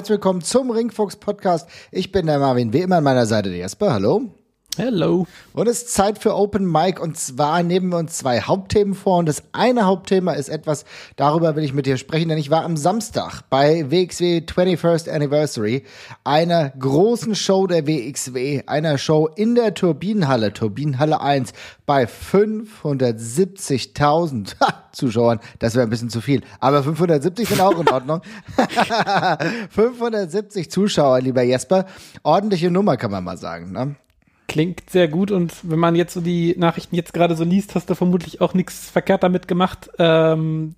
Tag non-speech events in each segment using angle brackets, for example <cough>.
herzlich willkommen zum Ringfuchs Podcast. Ich bin der Marvin, wie immer an meiner Seite der Jesper. Hallo. Hello. Und es ist Zeit für Open Mic und zwar nehmen wir uns zwei Hauptthemen vor und das eine Hauptthema ist etwas, darüber will ich mit dir sprechen, denn ich war am Samstag bei WXW 21st Anniversary, einer großen Show der WXW, einer Show in der Turbinenhalle, Turbinenhalle 1, bei 570.000 Zuschauern. Das wäre ein bisschen zu viel, aber 570 sind auch in Ordnung. <laughs> 570 Zuschauer, lieber Jesper. Ordentliche Nummer, kann man mal sagen. Ne? Klingt sehr gut und wenn man jetzt so die Nachrichten jetzt gerade so liest, hast du vermutlich auch nichts verkehrt damit gemacht. Ähm,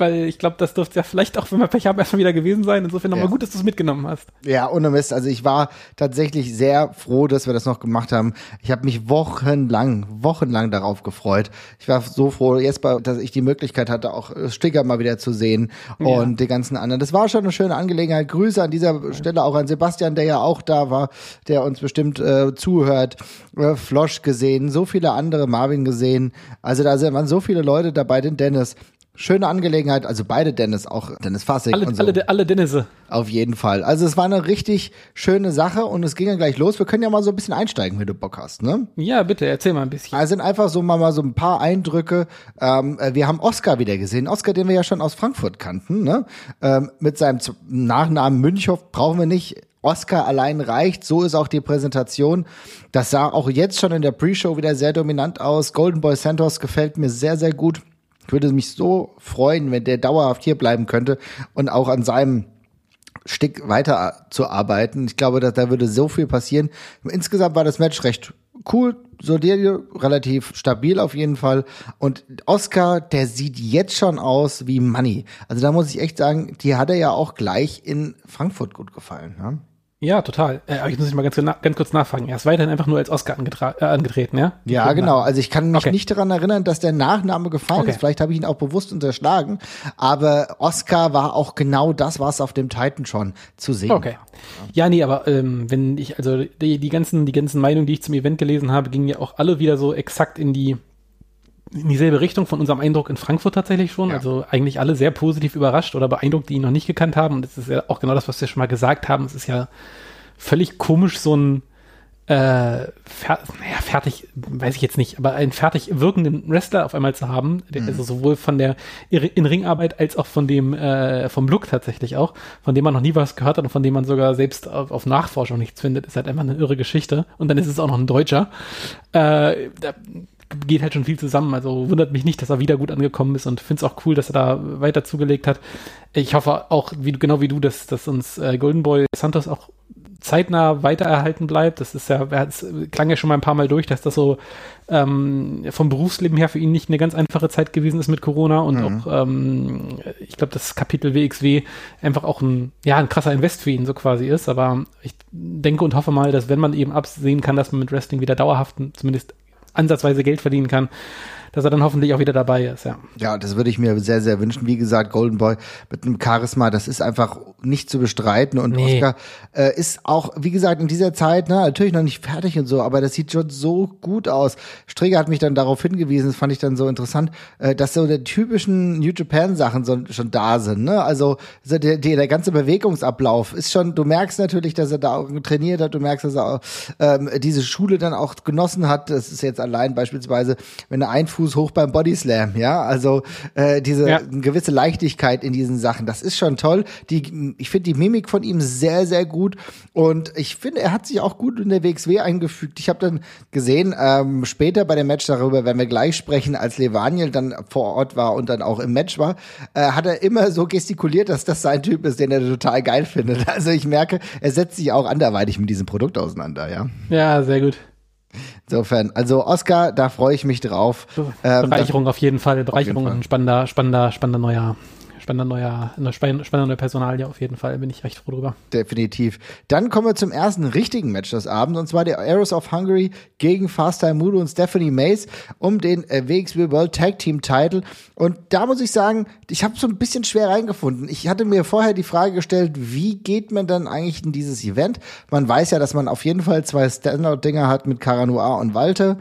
weil ich glaube, das dürfte ja vielleicht auch, wenn wir Pech haben, erstmal wieder gewesen sein. Insofern nochmal Ja. gut, dass du es mitgenommen hast. Ja, ohne Mist. Also ich war tatsächlich sehr froh, dass wir das noch gemacht haben. Ich habe mich wochenlang, wochenlang darauf gefreut. Ich war so froh, jetzt, bei- dass ich die Möglichkeit hatte, auch äh, Sticker mal wieder zu sehen und die ganzen anderen. Das war schon eine schöne Angelegenheit. Grüße an dieser Stelle auch an Sebastian, der ja auch da war, der uns bestimmt äh, zuhört. Äh, Flosch gesehen, so viele andere, Marvin gesehen. Also da sind- waren so viele Leute dabei, den Dennis. Schöne Angelegenheit, also beide Dennis, auch Dennis Fassig Alle, und so. alle, alle Dennisse. Auf jeden Fall. Also es war eine richtig schöne Sache und es ging dann gleich los. Wir können ja mal so ein bisschen einsteigen, wenn du Bock hast, ne? Ja, bitte, erzähl mal ein bisschen. Also sind einfach so mal, mal so ein paar Eindrücke. Ähm, äh, wir haben Oscar wieder gesehen. Oscar, den wir ja schon aus Frankfurt kannten, ne? Ähm, mit seinem Nachnamen Münchhoff brauchen wir nicht. Oscar allein reicht. So ist auch die Präsentation. Das sah auch jetzt schon in der Pre-Show wieder sehr dominant aus. Golden Boy Santos gefällt mir sehr, sehr gut. Ich würde mich so freuen, wenn der dauerhaft hier bleiben könnte und auch an seinem Stück weiter zu arbeiten. Ich glaube, dass da würde so viel passieren. Insgesamt war das Match recht cool, solide, relativ stabil auf jeden Fall. Und Oscar, der sieht jetzt schon aus wie Money. Also da muss ich echt sagen, die hat er ja auch gleich in Frankfurt gut gefallen. Ne? Ja, total. Äh, aber ich muss dich mal ganz, ganz kurz nachfragen. Er ist weiterhin einfach nur als Oscar äh, angetreten, ja? Ja, genau. Also ich kann mich Okay. nicht daran erinnern, dass der Nachname gefallen Okay. ist. Vielleicht habe ich ihn auch bewusst unterschlagen. Aber Oscar war auch genau das, was auf dem Titan schon zu sehen Okay. Ja, nee, aber ähm, wenn ich, also die, die ganzen, die ganzen Meinungen, die ich zum Event gelesen habe, gingen ja auch alle wieder so exakt in die in dieselbe Richtung von unserem Eindruck in Frankfurt tatsächlich schon. Ja. Also eigentlich alle sehr positiv überrascht oder beeindruckt, die ihn noch nicht gekannt haben. Und das ist ja auch genau das, was wir schon mal gesagt haben. Es ist ja völlig komisch, so ein äh, fer naja, fertig, weiß ich jetzt nicht, aber einen fertig wirkenden Wrestler auf einmal zu haben, der, also sowohl von der In-Ring-Arbeit als auch von dem, äh, vom Look tatsächlich auch, von dem man noch nie was gehört hat und von dem man sogar selbst auf, auf Nachforschung nichts findet, ist halt einfach eine irre Geschichte. Und dann ist es auch noch ein Deutscher. Äh, da geht halt schon viel zusammen, also wundert mich nicht, dass er wieder gut angekommen ist und finde es auch cool, dass er da weiter zugelegt hat. Ich hoffe auch, wie, genau wie du, dass, dass uns äh, Golden Boy Santos auch zeitnah weitererhalten bleibt. Das ist ja, es klang ja schon mal ein paar Mal durch, dass das so ähm, vom Berufsleben her für ihn nicht eine ganz einfache Zeit gewesen ist mit Corona und auch, ähm, ich glaube, das Kapitel WXW einfach auch ein, ja, ein krasser Invest für ihn so quasi ist. Aber ich denke und hoffe mal, dass wenn man eben absehen kann, dass man mit Wrestling wieder dauerhaft zumindest ansatzweise Geld verdienen kann, dass er dann hoffentlich auch wieder dabei ist, ja. Ja, das würde ich mir sehr, sehr wünschen. Wie gesagt, Golden Boy mit einem Charisma, das ist einfach nicht zu bestreiten. Und Nee. Oscar äh, ist auch, wie gesagt, in dieser Zeit, ne, natürlich noch nicht fertig und so, aber das sieht schon so gut aus. Strieger hat mich dann darauf hingewiesen, das fand ich dann so interessant, äh, dass so die typischen New Japan Sachen so, schon da sind. Ne? Also so der, der, der ganze Bewegungsablauf ist schon, du merkst natürlich, dass er da auch trainiert hat, du merkst, dass er auch, ähm, diese Schule dann auch genossen hat. Das ist jetzt allein beispielsweise, wenn er ein Fuß hoch beim Body Slam, ja, also äh, diese Ja. gewisse Leichtigkeit in diesen Sachen, das ist schon toll. Die, ich finde die Mimik von ihm sehr, sehr gut und ich finde, er hat sich auch gut in der WXW eingefügt. Ich habe dann gesehen, ähm, später bei dem Match, darüber werden wir gleich sprechen, als Levaniel dann vor Ort war und dann auch im Match war, äh, hat er immer so gestikuliert, dass das sein Typ ist, den er total geil findet. <laughs> Also ich merke, er setzt sich auch anderweitig mit diesem Produkt auseinander, ja. Ja, sehr gut. Insofern, also Oscar, da freue ich mich drauf. Ähm, Bereicherung auf jeden Fall, Bereicherung Fall. und ein spannender, spannender, spannender neuer, spannender neuer, eine spannende neue Personalie auf jeden Fall. Bin ich recht froh drüber. Definitiv. Dann kommen wir zum ersten richtigen Match des Abends, und zwar der Arrows of Hungary gegen Fast Time Mudo und Stephanie Mays um den äh, WXW World Tag Team Title. Und da muss ich sagen, ich habe so ein bisschen schwer reingefunden. Ich hatte mir vorher die Frage gestellt, wie geht man dann eigentlich in dieses Event? Man weiß ja, dass man auf jeden Fall zwei Standout-Dinger hat mit Cara Noir und Walter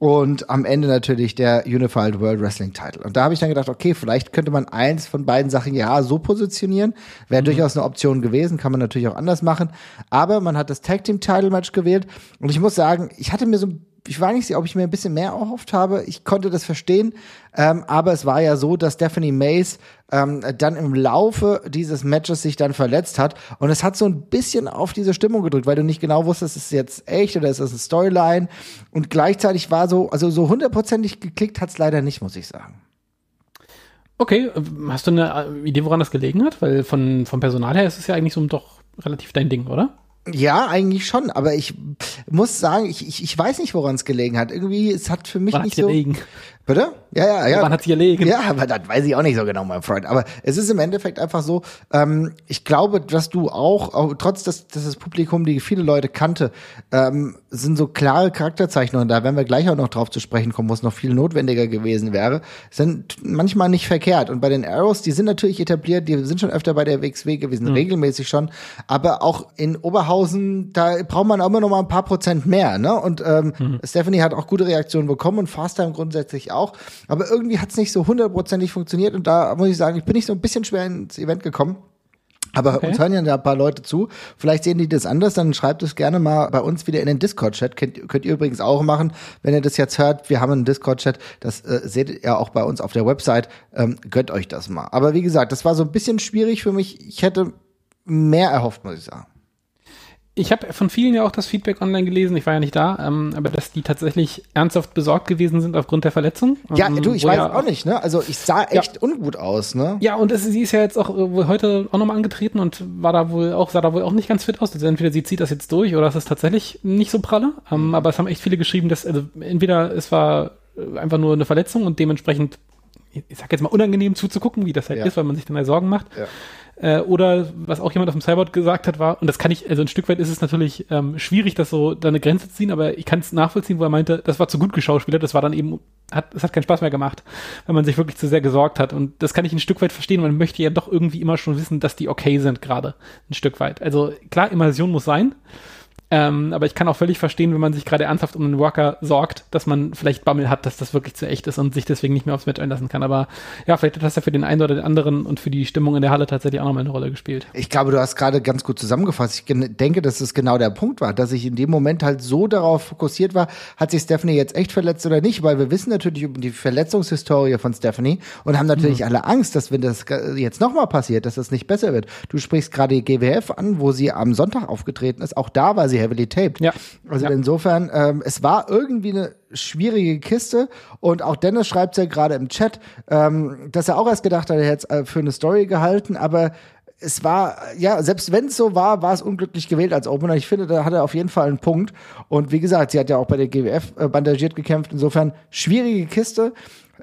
und am Ende natürlich der Unified World Wrestling Title. Und da habe ich dann gedacht, okay, vielleicht könnte man eins von beiden Sachen ja so positionieren. Wäre mhm. durchaus eine Option gewesen, kann man natürlich auch anders machen. Aber man hat das Tag Team Title Match gewählt und ich muss sagen, ich hatte mir so ich war nicht ob ich mir ein bisschen mehr erhofft habe. Ich konnte das verstehen, ähm, aber es war ja so, dass Stephanie Mays ähm, dann im Laufe dieses Matches sich dann verletzt hat und es hat so ein bisschen auf diese Stimmung gedrückt, weil du nicht genau wusstest, ist es jetzt echt oder ist es eine Storyline und gleichzeitig war so, also so hundertprozentig geklickt hat es leider nicht, muss ich sagen. Okay, hast du eine Idee, woran das gelegen hat? Weil von, vom Personal her ist es ja eigentlich so doch relativ dein Ding, oder? Ja, eigentlich schon, aber ich muss sagen, ich, ich, ich weiß nicht, woran es gelegen hat. Irgendwie, es hat für mich Woran nicht so. Bitte? Ja, ja, ja. Wann hat sich erlegen? Ja, aber das weiß ich auch nicht so genau, mein Freund. Aber es ist im Endeffekt einfach so, ähm, ich glaube, dass du auch, auch trotz dass, dass das Publikum, die viele Leute kannte, ähm, sind so klare Charakterzeichnungen da, wenn wir gleich auch noch drauf zu sprechen kommen, wo es noch viel notwendiger gewesen wäre, sind manchmal nicht verkehrt. Und bei den Arrows, die sind natürlich etabliert, die sind schon öfter bei der WXW gewesen, mhm. regelmäßig schon. Aber auch in Oberhausen, da braucht man auch immer noch mal ein paar Prozent mehr. Ne? Und ähm, mhm. Stephanie hat auch gute Reaktionen bekommen und Fasttime grundsätzlich auch. Aber irgendwie hat es nicht so hundertprozentig funktioniert und da muss ich sagen, ich bin nicht so ein bisschen schwer ins Event gekommen. Aber okay. uns hören ja ein paar Leute zu. Vielleicht sehen die das anders, dann schreibt es gerne mal bei uns wieder in den Discord-Chat. Könnt, könnt ihr übrigens auch machen, wenn ihr das jetzt hört. Wir haben einen Discord-Chat, das äh, seht ihr auch bei uns auf der Website. Ähm, gönnt euch das mal. Aber wie gesagt, das war so ein bisschen schwierig für mich. Ich hätte mehr erhofft, muss ich sagen. Ich habe von vielen ja auch das Feedback online gelesen, ich war ja nicht da, ähm, aber dass die tatsächlich ernsthaft besorgt gewesen sind aufgrund der Verletzung. Ja, ähm, du, ich weiß ja, auch nicht, ne? Also ich sah echt ja. ungut aus, ne? Ja, und es, sie ist ja jetzt auch äh, heute auch nochmal angetreten und war da wohl auch, sah da wohl auch nicht ganz fit aus. Also entweder sie zieht das jetzt durch oder es ist tatsächlich nicht so pralle. Ähm, mhm. Aber es haben echt viele geschrieben, dass, also entweder es war äh, einfach nur eine Verletzung und dementsprechend, ich sag jetzt mal, unangenehm zuzugucken, wie das halt ja. ist, weil man sich dann mal Sorgen macht. Ja. Äh, oder was auch jemand auf dem Cyborg gesagt hat, war, und das kann ich, also ein Stück weit ist es natürlich ähm, schwierig, das so da eine Grenze zu ziehen, aber ich kann es nachvollziehen, wo er meinte, das war zu gut geschauspielert, das war dann eben, hat, es hat keinen Spaß mehr gemacht, wenn man sich wirklich zu sehr gesorgt hat. Und das kann ich ein Stück weit verstehen, man möchte ja doch irgendwie immer schon wissen, dass die okay sind, gerade ein Stück weit. Also klar, Immersion muss sein. Ähm, aber ich kann auch völlig verstehen, wenn man sich gerade ernsthaft um einen Worker sorgt, dass man vielleicht Bammel hat, dass das wirklich zu echt ist und sich deswegen nicht mehr aufs Match einlassen kann. Aber ja, vielleicht hat das ja für den einen oder den anderen und für die Stimmung in der Halle tatsächlich auch nochmal eine Rolle gespielt. Ich glaube, du hast gerade ganz gut zusammengefasst. Ich denke, dass es genau der Punkt war, dass ich in dem Moment halt so darauf fokussiert war, hat sich Stephanie jetzt echt verletzt oder nicht, weil wir wissen natürlich über die Verletzungshistorie von Stephanie und haben natürlich mhm. alle Angst, dass wenn das jetzt nochmal passiert, dass das nicht besser wird. Du sprichst gerade die GWF an, wo sie am Sonntag aufgetreten ist. Auch da war sie heavily taped. Ja. Also ja. insofern, ähm, es war irgendwie eine schwierige Kiste und auch Dennis schreibt ja gerade im Chat, ähm, dass er auch erst gedacht hat, er hätte es äh, für eine Story gehalten, aber es war, ja, selbst wenn es so war, war es unglücklich gewählt als Opener. Ich finde, da hat er auf jeden Fall einen Punkt. Und wie gesagt, sie hat ja auch bei der GWF äh, bandagiert gekämpft. Insofern schwierige Kiste.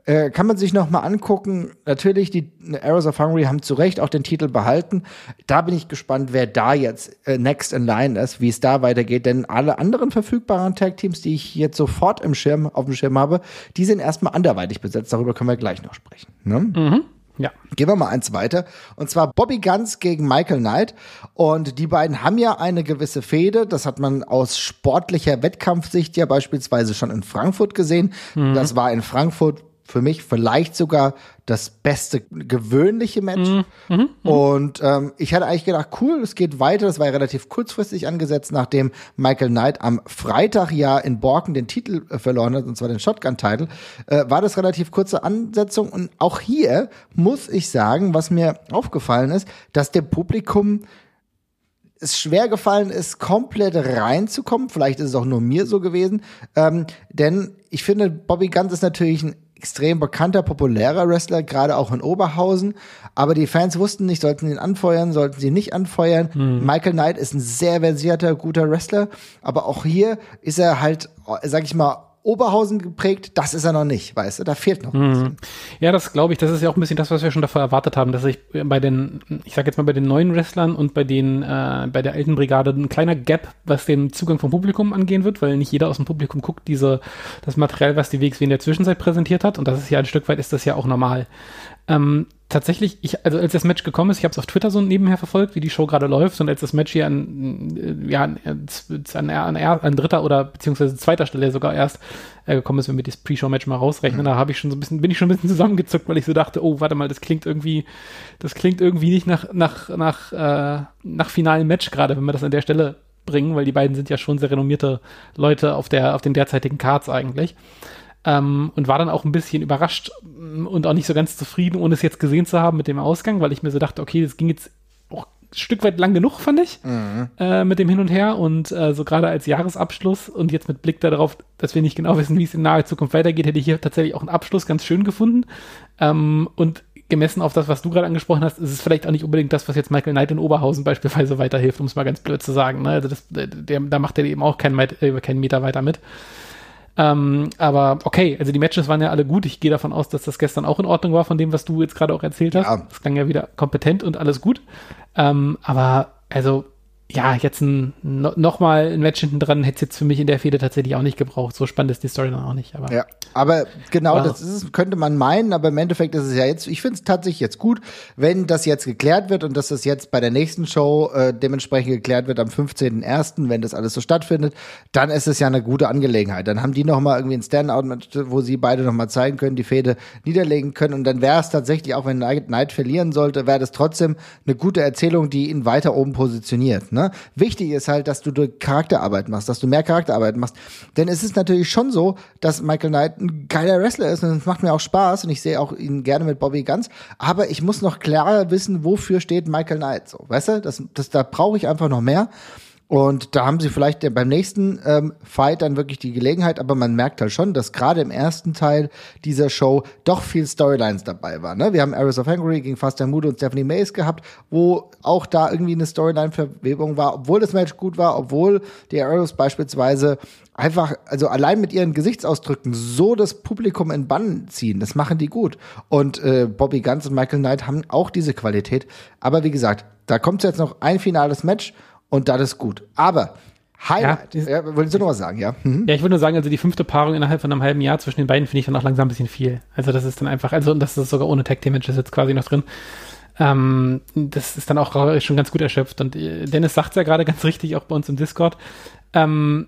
Äh, kann man sich noch mal angucken. Natürlich, die Arrows of Hungary haben zu Recht auch den Titel behalten. Da bin ich gespannt, wer da jetzt äh, next in line ist, wie es da weitergeht. Denn alle anderen verfügbaren Tag-Teams, die ich jetzt sofort im Schirm, auf dem Schirm habe, die sind erstmal anderweitig besetzt. Darüber können wir gleich noch sprechen. Ne? Mhm. Ja. Gehen wir mal eins weiter. Und zwar Bobby Guns gegen Michael Knight. Und die beiden haben ja eine gewisse Fehde. Das hat man aus sportlicher Wettkampfsicht ja beispielsweise schon in Frankfurt gesehen. Mhm. Das war in Frankfurt für mich vielleicht sogar das beste gewöhnliche Match. Mhm. mhm. Und ähm, ich hatte eigentlich gedacht, cool, es geht weiter. Das war ja relativ kurzfristig angesetzt, nachdem Michael Knight am Freitag ja in Borken den Titel äh, verloren hat, und zwar den Shotgun-Titel, äh, war das relativ kurze Ansetzung. Und auch hier muss ich sagen, was mir aufgefallen ist, dass dem Publikum es schwer gefallen ist, komplett reinzukommen. Vielleicht ist es auch nur mir so gewesen. Ähm, denn ich finde, Bobby Guns ist natürlich ein extrem bekannter, populärer Wrestler, gerade auch in Oberhausen. Aber die Fans wussten nicht, sollten ihn anfeuern, sollten sie nicht anfeuern. Mhm. Michael Knight ist ein sehr versierter, guter Wrestler. Aber auch hier ist er halt, sag ich mal, Oberhausen geprägt, das ist er noch nicht, weißt du, da fehlt noch ein bisschen. Ja, das glaube ich, das ist ja auch ein bisschen das, was wir schon davor erwartet haben, dass ich bei den, ich sag jetzt mal bei den neuen Wrestlern und bei den, äh, bei der alten Brigade ein kleiner Gap, was den Zugang vom Publikum angehen wird, weil nicht jeder aus dem Publikum guckt diese, das Material, was die WXW in der Zwischenzeit präsentiert hat und das ist ja ein Stück weit ist das ja auch normal. Ähm, tatsächlich, ich, also als das Match gekommen ist, ich habe es auf Twitter so nebenher verfolgt, wie die Show gerade läuft und als das Match hier an, ja, an, an, an, an dritter oder beziehungsweise zweiter Stelle sogar erst äh, gekommen ist, wenn wir das Pre-Show-Match mal rausrechnen, mhm. da habe ich schon so ein bisschen, bin ich schon ein bisschen zusammengezuckt, weil ich so dachte, oh, warte mal, das klingt irgendwie, das klingt irgendwie nicht nach, nach, nach, äh, nach finalen Match gerade, wenn wir das an der Stelle bringen, weil die beiden sind ja schon sehr renommierte Leute auf der, auf den derzeitigen Cards eigentlich. Ähm, und war dann auch ein bisschen überrascht und auch nicht so ganz zufrieden, ohne es jetzt gesehen zu haben mit dem Ausgang, weil ich mir so dachte, okay, das ging jetzt auch ein Stück weit lang genug, fand ich, mhm. äh, mit dem Hin und Her und äh, so gerade als Jahresabschluss und jetzt mit Blick darauf, dass wir nicht genau wissen, wie es in naher Zukunft weitergeht, hätte ich hier tatsächlich auch einen Abschluss ganz schön gefunden. Ähm, und gemessen auf das, was du gerade angesprochen hast, ist es vielleicht auch nicht unbedingt das, was jetzt Michael Knight in Oberhausen <laughs> beispielsweise weiterhilft, um es mal ganz blöd zu sagen. Ne? Also das, der, da macht er eben auch keinen, äh, keinen Meter weiter mit. Ähm, aber okay, also die Matches waren ja alle gut. Ich gehe davon aus, dass das gestern auch in Ordnung war von dem, was du jetzt gerade auch erzählt hast. Ja. Das klang ja wieder kompetent und alles gut. Ähm, aber also ja, jetzt ein, no, noch mal ein Match hinten dran hätte es jetzt für mich in der Fehde tatsächlich auch nicht gebraucht. So spannend ist die Story dann auch nicht. Aber, ja, aber genau aber, das ist, könnte man meinen, aber im Endeffekt ist es ja jetzt, ich finde es tatsächlich jetzt gut, wenn das jetzt geklärt wird und dass das jetzt bei der nächsten Show äh, dementsprechend geklärt wird am 15.01., wenn das alles so stattfindet, dann ist es ja eine gute Angelegenheit. Dann haben die noch mal irgendwie ein Standout, wo sie beide noch mal zeigen können, die Fehde niederlegen können und dann wäre es tatsächlich, auch wenn Knight verlieren sollte, wäre das trotzdem eine gute Erzählung, die ihn weiter oben positioniert. Ne? Wichtig ist halt, dass du durch Charakterarbeit machst, dass du mehr Charakterarbeit machst. Denn es ist natürlich schon so, dass Michael Knight ein geiler Wrestler ist und es macht mir auch Spaß und ich sehe auch ihn gerne mit Bobby Guns. Aber ich muss noch klarer wissen, wofür steht Michael Knight so. Weißt du, das, das, da brauche ich einfach noch mehr. Und da haben sie vielleicht beim nächsten ähm, Fight dann wirklich die Gelegenheit, aber man merkt halt schon, dass gerade im ersten Teil dieser Show doch viel Storylines dabei waren. Ne? Wir haben Aris of Hungary gegen Faster Mood und Stephanie Mays gehabt, wo auch da irgendwie eine Storyline-Verwebung war, obwohl das Match gut war, obwohl die Arrows beispielsweise einfach, also allein mit ihren Gesichtsausdrücken so das Publikum in Bann ziehen. Das machen die gut. Und äh, Bobby Guns und Michael Knight haben auch diese Qualität. Aber wie gesagt, da kommt jetzt noch ein finales Match und das ist gut. Aber Highlight. Ja, ja, wolltest du noch was sagen, ja? Mhm. Ja, ich würde nur sagen, also die fünfte Paarung innerhalb von einem halben Jahr zwischen den beiden finde ich dann auch langsam ein bisschen viel. Also das ist dann einfach, also und das ist sogar ohne Tag Team Matches jetzt quasi noch drin. Ähm, das ist dann auch schon ganz gut erschöpft. Und äh, Dennis sagt es ja gerade <laughs> ganz richtig, auch bei uns im Discord. Ähm,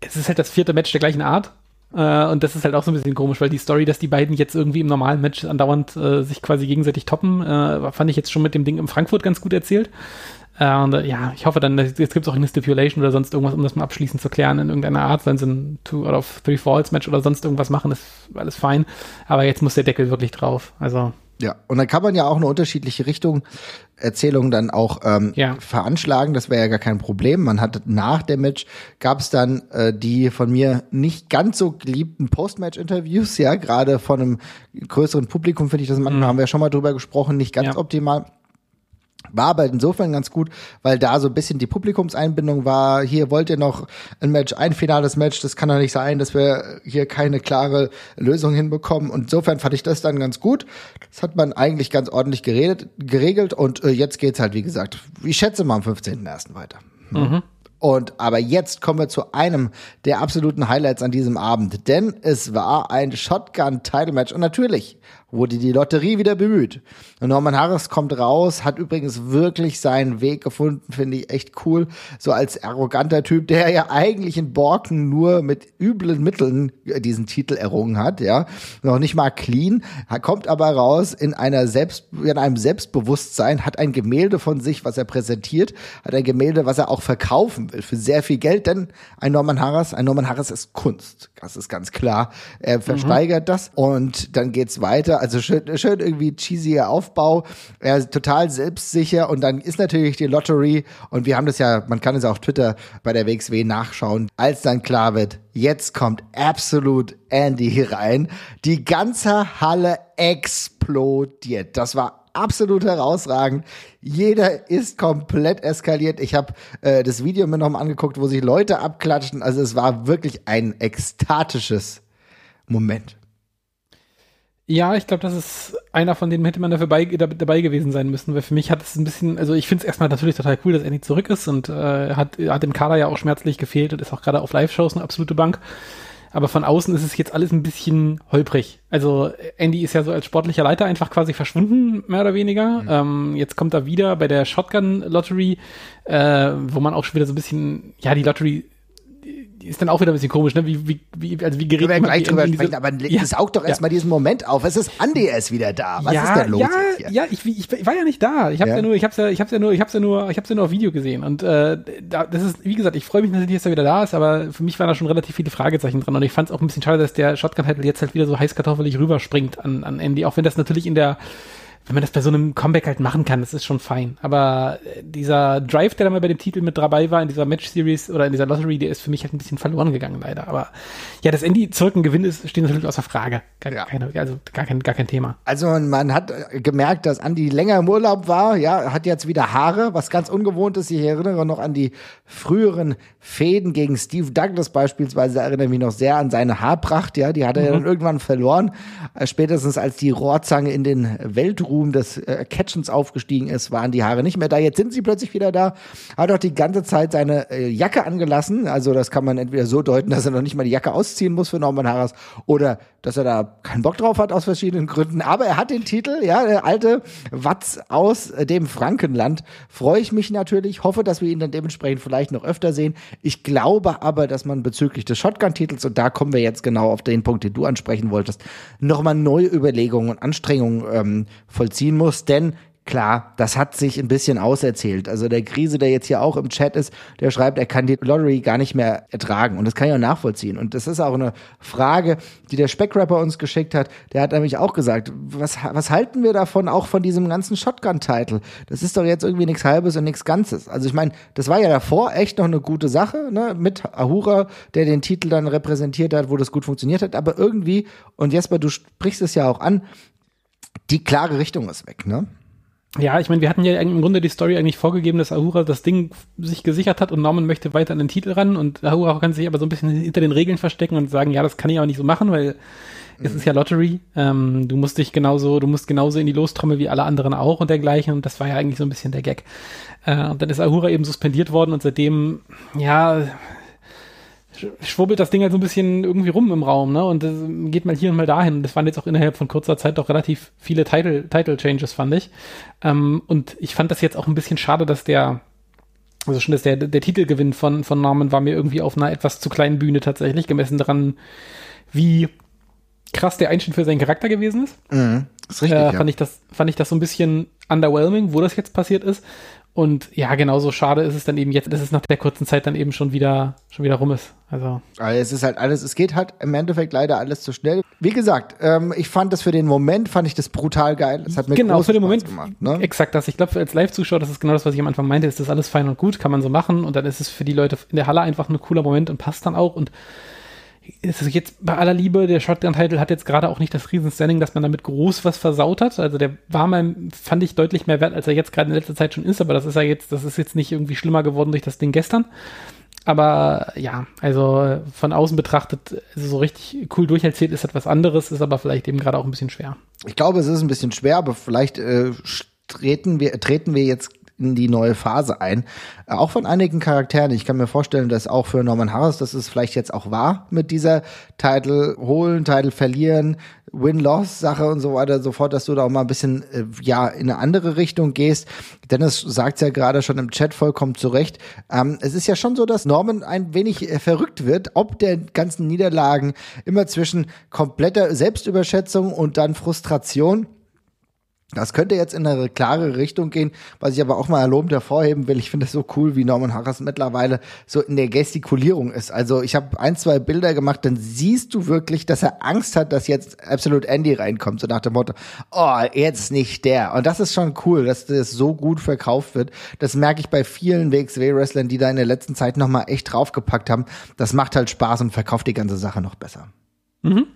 es ist halt das vierte Match der gleichen Art. Äh, und das ist halt auch so ein bisschen komisch, weil die Story, dass die beiden jetzt irgendwie im normalen Match andauernd äh, sich quasi gegenseitig toppen, äh, fand ich jetzt schon mit dem Ding in Frankfurt ganz gut erzählt. Äh, und äh, ja, ich hoffe dann, jetzt gibt es auch eine Stipulation oder sonst irgendwas, um das mal abschließend zu klären in irgendeiner Art, wenn sie ein Two out of Three Falls Match oder sonst irgendwas machen, ist alles fein. Aber jetzt muss der Deckel wirklich drauf. Also ja, und dann kann man ja auch eine unterschiedliche Richtung Erzählung dann auch ähm, ja. veranschlagen. Das wäre ja gar kein Problem. Man hat nach dem Match gab es dann äh, die von mir nicht ganz so geliebten Postmatch-Interviews, ja, gerade von einem größeren Publikum finde ich das manchmal, mhm. haben wir ja schon mal drüber gesprochen, nicht ganz ja. optimal. War aber insofern ganz gut, weil da so ein bisschen die Publikumseinbindung war. Hier wollt ihr noch ein Match, ein finales Match. Das kann doch nicht sein, dass wir hier keine klare Lösung hinbekommen. Und insofern fand ich das dann ganz gut. Das hat man eigentlich ganz ordentlich geredet, geregelt. Und äh, jetzt geht's halt, wie gesagt, ich schätze mal am 15.01. weiter. Mhm. Und aber jetzt kommen wir zu einem der absoluten Highlights an diesem Abend, denn es war ein Shotgun Title Match und natürlich wurde die Lotterie wieder bemüht. Und Norman Harris kommt raus, hat übrigens wirklich seinen Weg gefunden, finde ich echt cool. So als arroganter Typ, der ja eigentlich in Borken nur mit üblen Mitteln äh, diesen Titel errungen hat, ja. Noch nicht mal clean, kommt aber raus in einer Selbst, in einem Selbstbewusstsein, hat ein Gemälde von sich, was er präsentiert, hat ein Gemälde, was er auch verkaufen will für sehr viel Geld, denn ein Norman Harris, ein Norman Harris ist Kunst. Das ist ganz klar. Er mhm. versteigert mhm. das und dann geht's weiter also schön, schön irgendwie cheesier Aufbau. Ist total selbstsicher und dann ist natürlich die Lottery und wir haben das ja, man kann es auf Twitter bei der WXW nachschauen, als dann klar wird, jetzt kommt absolut Andy rein. Die ganze Halle explodiert. Das war absolut herausragend. Jeder ist komplett eskaliert. Ich habe äh, das Video mir nochmal angeguckt, wo sich Leute abklatschen. Also es war wirklich ein ekstatisches Moment. Ja, ich glaube, das ist einer von denen hätte man dafür bei, da, dabei gewesen sein müssen, weil für mich hat es ein bisschen, also ich finde es erstmal natürlich total cool, dass Andy zurück ist und äh, hat, hat im Kader ja auch schmerzlich gefehlt und ist auch gerade auf Live-Shows eine absolute Bank. Aber von außen ist es jetzt alles ein bisschen holprig. Also Andy ist ja so als sportlicher Leiter einfach quasi verschwunden, mehr oder weniger. Mhm. Ähm, jetzt kommt er wieder bei der Shotgun Lottery, äh, wo man auch schon wieder so ein bisschen, ja, die Lottery ist dann auch wieder ein bisschen komisch, ne? Wie, wie, wie, also wie gerät Können wir gleich drüber sprechen, aber ja, saug doch erstmal ja. diesen Moment auf. Es ist Andy ist wieder da. Was ja, ist denn los ja, jetzt Ja, ich, ich, ich war ja nicht da. Ich habe ja. ja nur, ich hab's ja, ich hab's ja nur, ich hab's ja nur, ich hab's ja nur auf Video gesehen. Und äh, da, das ist, wie gesagt, ich freue mich dass er wieder da ist, aber für mich waren da schon relativ viele Fragezeichen dran. Und ich fand es auch ein bisschen schade, dass der Shotgun-Title jetzt halt wieder so heißkartoffelig rüberspringt an, an Andy, auch wenn das natürlich in der wenn man das bei so einem Comeback halt machen kann, das ist schon fein. Aber äh, dieser Drive, der da mal bei dem Titel mit dabei war, in dieser Match-Series oder in dieser Lottery, der ist für mich halt ein bisschen verloren gegangen, leider. Aber ja, dass Andy zurück ein Gewinn ist, steht natürlich außer Frage. Gar, ja. keine, also gar kein, gar kein Thema. Also man hat äh, gemerkt, dass Andy länger im Urlaub war, ja, hat jetzt wieder Haare, was ganz ungewohnt ist. Ich erinnere noch an die früheren Fäden gegen Steve Douglas beispielsweise, erinnere mich noch sehr an seine Haarpracht, ja, die hat er mhm. dann irgendwann verloren, äh, spätestens als die Rohrzange in den Weltruhm Ruhm des äh, Catchens aufgestiegen ist, waren die Haare nicht mehr da. Jetzt sind sie plötzlich wieder da. Hat auch die ganze Zeit seine äh, Jacke angelassen. Also das kann man entweder so deuten, dass er noch nicht mal die Jacke ausziehen muss für Norman Harras oder dass er da keinen Bock drauf hat aus verschiedenen Gründen. Aber er hat den Titel, ja, der alte Watz aus dem Frankenland. Freue ich mich natürlich. Hoffe, dass wir ihn dann dementsprechend vielleicht noch öfter sehen. Ich glaube aber, dass man bezüglich des Shotgun-Titels, und da kommen wir jetzt genau auf den Punkt, den du ansprechen wolltest, nochmal neue Überlegungen und Anstrengungen ähm, vollziehen muss. Denn Klar, das hat sich ein bisschen auserzählt. Also der Krise, der jetzt hier auch im Chat ist, der schreibt, er kann die Lottery gar nicht mehr ertragen. Und das kann ich auch nachvollziehen. Und das ist auch eine Frage, die der Speckrapper uns geschickt hat. Der hat nämlich auch gesagt, was, was halten wir davon, auch von diesem ganzen Shotgun-Title? Das ist doch jetzt irgendwie nichts Halbes und nichts Ganzes. Also ich meine, das war ja davor echt noch eine gute Sache, ne? Mit Ahura, der den Titel dann repräsentiert hat, wo das gut funktioniert hat. Aber irgendwie, und Jesper, du sprichst es ja auch an, die klare Richtung ist weg, ne? Ja, ich meine, wir hatten ja im Grunde die Story eigentlich vorgegeben, dass Ahura das Ding sich gesichert hat und Norman möchte weiter an den Titel ran und Ahura kann sich aber so ein bisschen hinter den Regeln verstecken und sagen, ja, das kann ich auch nicht so machen, weil mhm. es ist ja Lottery. Ähm, du musst dich genauso, du musst genauso in die Lostrommel wie alle anderen auch und dergleichen und das war ja eigentlich so ein bisschen der Gag. Äh, und dann ist Ahura eben suspendiert worden und seitdem, ja, schwurbelt das Ding halt so ein bisschen irgendwie rum im Raum, ne? Und geht mal hier und mal dahin. Das waren jetzt auch innerhalb von kurzer Zeit doch relativ viele Title, Title Changes, fand ich. Ähm, und ich fand das jetzt auch ein bisschen schade, dass der, also schon, dass der, der Titelgewinn von, von Norman war mir irgendwie auf einer etwas zu kleinen Bühne tatsächlich, gemessen daran, wie krass der Einschnitt für seinen Charakter gewesen ist. Mhm, ist richtig, äh, ja. fand ich das, fand ich das so ein bisschen underwhelming, wo das jetzt passiert ist. Und ja, genauso schade ist es dann eben jetzt, dass es nach der kurzen Zeit dann eben schon wieder, schon wieder rum ist. Also. also es ist halt alles, es geht halt im Endeffekt leider alles zu schnell. Wie gesagt, ähm, ich fand das für den Moment, fand ich das brutal geil. Es hat mir genau, für den Moment gemacht. Ne? Exakt das. Ich glaube, als Live-Zuschauer, das ist genau das, was ich am Anfang meinte, ist das alles fein und gut, kann man so machen. Und dann ist es für die Leute in der Halle einfach ein cooler Moment und passt dann auch. Und ist es jetzt bei aller Liebe, der Shotgun-Title hat jetzt gerade auch nicht das Riesen-Standing, dass man damit groß was versaut hat. Also der war mal, fand ich deutlich mehr wert, als er jetzt gerade in letzter Zeit schon ist, aber das ist ja jetzt, das ist jetzt nicht irgendwie schlimmer geworden durch das Ding gestern. Aber ja, also von außen betrachtet, so richtig cool durcherzählt ist etwas anderes, ist aber vielleicht eben gerade auch ein bisschen schwer. Ich glaube, es ist ein bisschen schwer, aber vielleicht äh, treten wir, treten wir jetzt in die neue Phase ein. Äh, auch von einigen Charakteren. Ich kann mir vorstellen, dass auch für Norman Harris, dass es vielleicht jetzt auch war mit dieser Title holen, Title verlieren, Win-Loss-Sache und so weiter, sofort, dass du da auch mal ein bisschen, äh, ja, in eine andere Richtung gehst. Dennis sagt ja gerade schon im Chat vollkommen zurecht. Ähm, es ist ja schon so, dass Norman ein wenig äh, verrückt wird, ob der ganzen Niederlagen immer zwischen kompletter Selbstüberschätzung und dann Frustration das könnte jetzt in eine klare Richtung gehen, was ich aber auch mal erlobend hervorheben will. Ich finde es so cool, wie Norman Harras mittlerweile so in der Gestikulierung ist. Also ich habe ein, zwei Bilder gemacht, dann siehst du wirklich, dass er Angst hat, dass jetzt Absolute Andy reinkommt, so nach dem Motto, oh, jetzt nicht der. Und das ist schon cool, dass das so gut verkauft wird. Das merke ich bei vielen WXW-Wrestlern, die da in der letzten Zeit nochmal echt draufgepackt haben. Das macht halt Spaß und verkauft die ganze Sache noch besser. Mhm.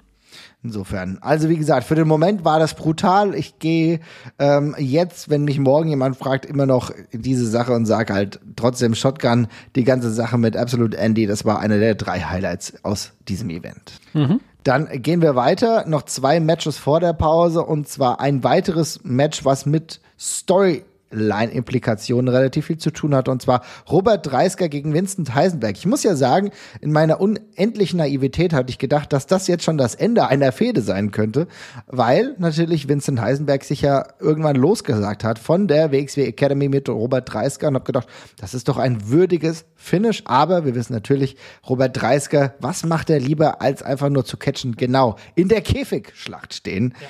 Insofern. Also wie gesagt, für den Moment war das brutal. Ich gehe ähm, jetzt, wenn mich morgen jemand fragt, immer noch diese Sache und sage halt trotzdem Shotgun, die ganze Sache mit Absolute Andy, das war einer der drei Highlights aus diesem Event. Mhm. Dann gehen wir weiter, noch zwei Matches vor der Pause und zwar ein weiteres Match, was mit Story Line-Implikationen relativ viel zu tun hatte. Und zwar Robert Dreisker gegen Vincent Heisenberg. Ich muss ja sagen, in meiner unendlichen Naivität hatte ich gedacht, dass das jetzt schon das Ende einer Fehde sein könnte, weil natürlich Vincent Heisenberg sich ja irgendwann losgesagt hat von der WXW Academy mit Robert Dreisker und habe gedacht, das ist doch ein würdiges Finish. Aber wir wissen natürlich, Robert Dreisker, was macht er lieber, als einfach nur zu catchen? Genau, in der Käfigschlacht stehen. Ja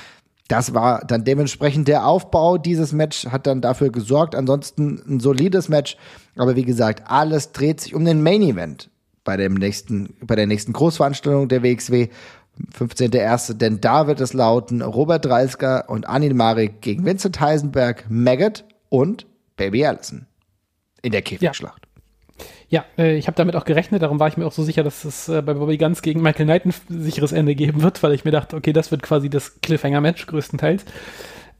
das war dann dementsprechend der Aufbau dieses Match hat dann dafür gesorgt. Ansonsten ein solides Match. Aber wie gesagt, alles dreht sich um den Main Event bei dem nächsten, bei der nächsten Großveranstaltung der WXW. 15.01. Denn da wird es lauten Robert Dreisker und Anin Marik gegen Vincent Heisenberg, Maggot und Baby Allison. In der Käfigschlacht. Ja, äh, ich habe damit auch gerechnet, darum war ich mir auch so sicher, dass es äh, bei Bobby Guns gegen Michael Knight ein sicheres Ende geben wird, weil ich mir dachte, okay, das wird quasi das Cliffhanger-Match größtenteils.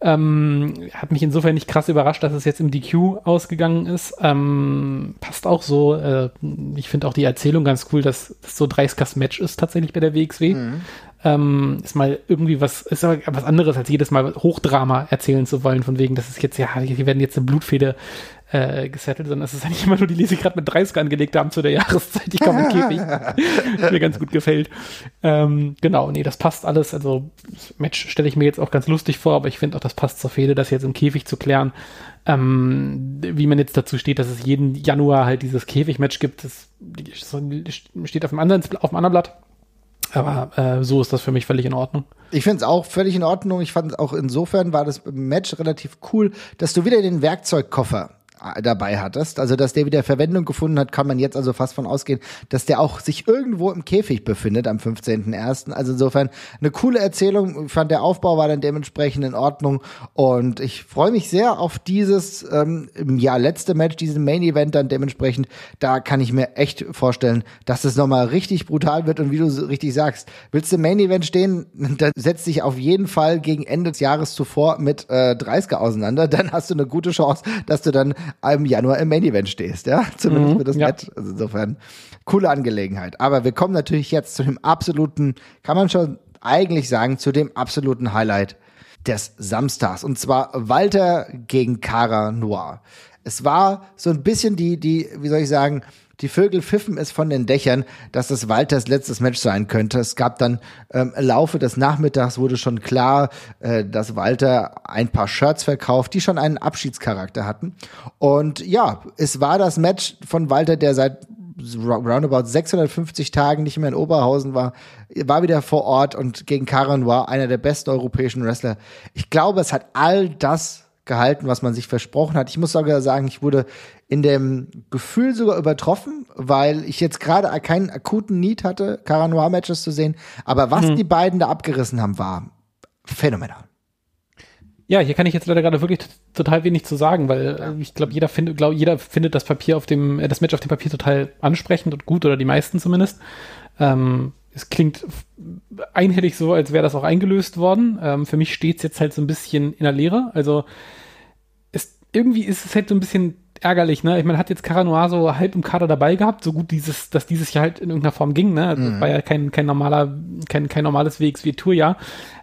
Ähm, hat mich insofern nicht krass überrascht, dass es jetzt im DQ ausgegangen ist. Ähm, passt auch so. Äh, ich finde auch die Erzählung ganz cool, dass das so Dreiskas Match ist tatsächlich bei der WXW. Mhm. Ähm, ist mal irgendwie was, ist aber was anderes, als jedes Mal Hochdrama erzählen zu wollen, von wegen, das ist jetzt, ja, hier werden jetzt eine Blutfede äh, gesettelt, sondern es ist eigentlich immer nur die, die sie gerade mit 30 angelegt haben zu der Jahreszeit. Ich komme im Käfig. mir ganz gut gefällt. Ähm, genau, nee, das passt alles. Also, das Match stelle ich mir jetzt auch ganz lustig vor, aber ich finde auch, das passt zur Fehde, das jetzt im Käfig zu klären. Ähm, wie man jetzt dazu steht, dass es jeden Januar halt dieses Käfig-Match gibt, das steht auf dem anderen, auf dem anderen Blatt. Aber äh, so ist das für mich völlig in Ordnung. Ich finde es auch völlig in Ordnung. Ich fand es auch insofern war das Match relativ cool, dass du wieder den Werkzeugkoffer dabei hattest. Also, dass der wieder Verwendung gefunden hat, kann man jetzt also fast von ausgehen, dass der auch sich irgendwo im Käfig befindet am 15.01. Also insofern eine coole Erzählung. Ich fand, der Aufbau war dann dementsprechend in Ordnung und ich freue mich sehr auf dieses, ähm, ja, letzte Match, diesen Main Event dann dementsprechend. Da kann ich mir echt vorstellen, dass es nochmal richtig brutal wird und wie du richtig sagst, willst du im Main Event stehen, <laughs> dann setzt dich auf jeden Fall gegen Ende des Jahres zuvor mit äh, 30er auseinander, dann hast du eine gute Chance, dass du dann im Januar im Main Event stehst, ja, <laughs> zumindest mhm, für das ja. Match. Also insofern coole Angelegenheit. Aber wir kommen natürlich jetzt zu dem absoluten, kann man schon eigentlich sagen, zu dem absoluten Highlight des Samstags. Und zwar Walter gegen Cara Noir. Es war so ein bisschen die, die, wie soll ich sagen, die Vögel pfiffen es von den Dächern, dass das Walters letztes Match sein könnte. Es gab dann ähm, im Laufe des Nachmittags wurde schon klar, äh, dass Walter ein paar Shirts verkauft, die schon einen Abschiedscharakter hatten. Und ja, es war das Match von Walter, der seit roundabout 650 Tagen nicht mehr in Oberhausen war, war wieder vor Ort und gegen Karen war einer der besten europäischen Wrestler. Ich glaube, es hat all das gehalten, was man sich versprochen hat. Ich muss sogar sagen, ich wurde in dem Gefühl sogar übertroffen, weil ich jetzt gerade keinen akuten Need hatte, Caranoir-Matches zu sehen. Aber was mhm. die beiden da abgerissen haben, war phänomenal. Ja, hier kann ich jetzt leider gerade wirklich total wenig zu sagen, weil äh, ich glaube, jeder findet, glaube jeder findet das Papier auf dem, äh, das Match auf dem Papier total ansprechend und gut oder die meisten zumindest. Ähm, es klingt einhellig so, als wäre das auch eingelöst worden. Ähm, für mich steht es jetzt halt so ein bisschen in der Leere. Also es, irgendwie ist es halt so ein bisschen ärgerlich, ne? Ich meine, hat jetzt Caranoir so halb im Kader dabei gehabt, so gut dieses, dass dieses Jahr halt in irgendeiner Form ging, ne? Also mhm. war ja kein, kein normaler, kein, kein normales WXW-Tourjahr.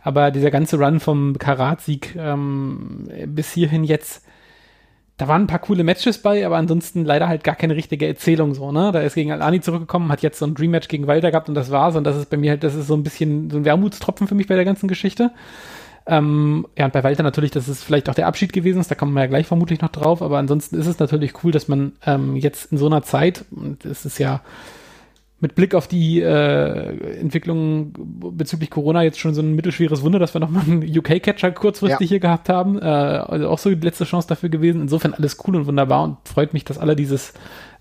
Aber dieser ganze Run vom Karat-Sieg ähm, bis hierhin jetzt da waren ein paar coole Matches bei, aber ansonsten leider halt gar keine richtige Erzählung so, ne? Da ist gegen Alani zurückgekommen, hat jetzt so ein Dream Match gegen Walter gehabt und das war's und das ist bei mir halt, das ist so ein bisschen so ein Wermutstropfen für mich bei der ganzen Geschichte. Ähm, ja, und bei Walter natürlich, dass es vielleicht auch der Abschied gewesen ist, da kommen wir ja gleich vermutlich noch drauf, aber ansonsten ist es natürlich cool, dass man ähm, jetzt in so einer Zeit, und es ist ja mit Blick auf die äh, Entwicklung bezüglich Corona jetzt schon so ein mittelschweres Wunder, dass wir nochmal einen UK-Catcher kurzfristig ja. hier gehabt haben. Äh, also auch so die letzte Chance dafür gewesen. Insofern alles cool und wunderbar und freut mich, dass alle dieses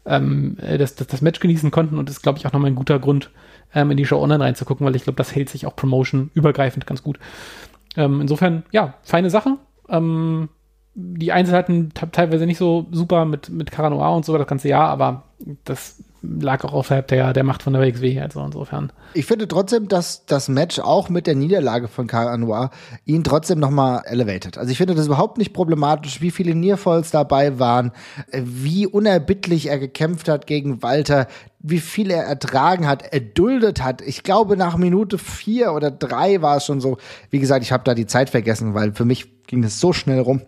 ähm, äh, das, das, das Match genießen konnten und ist, glaube ich, auch nochmal ein guter Grund, ähm, in die Show online reinzugucken, weil ich glaube, das hält sich auch Promotion übergreifend ganz gut. Ähm, insofern, ja, feine Sache. Ähm, die Einzelheiten teilweise nicht so super mit, mit Caranoir und so das ganze Jahr, aber das lag auch außerhalb der, der Macht von der WXW, also insofern. Ich finde trotzdem, dass das Match auch mit der Niederlage von Cara Noir ihn trotzdem nochmal elevated. Also ich finde das überhaupt nicht problematisch, wie viele Nearfalls dabei waren, wie unerbittlich er gekämpft hat gegen Walter, wie viel er ertragen hat, erduldet hat. Ich glaube, nach Minute vier oder drei war es schon so. Wie gesagt, ich habe da die Zeit vergessen, weil für mich ging es so schnell rum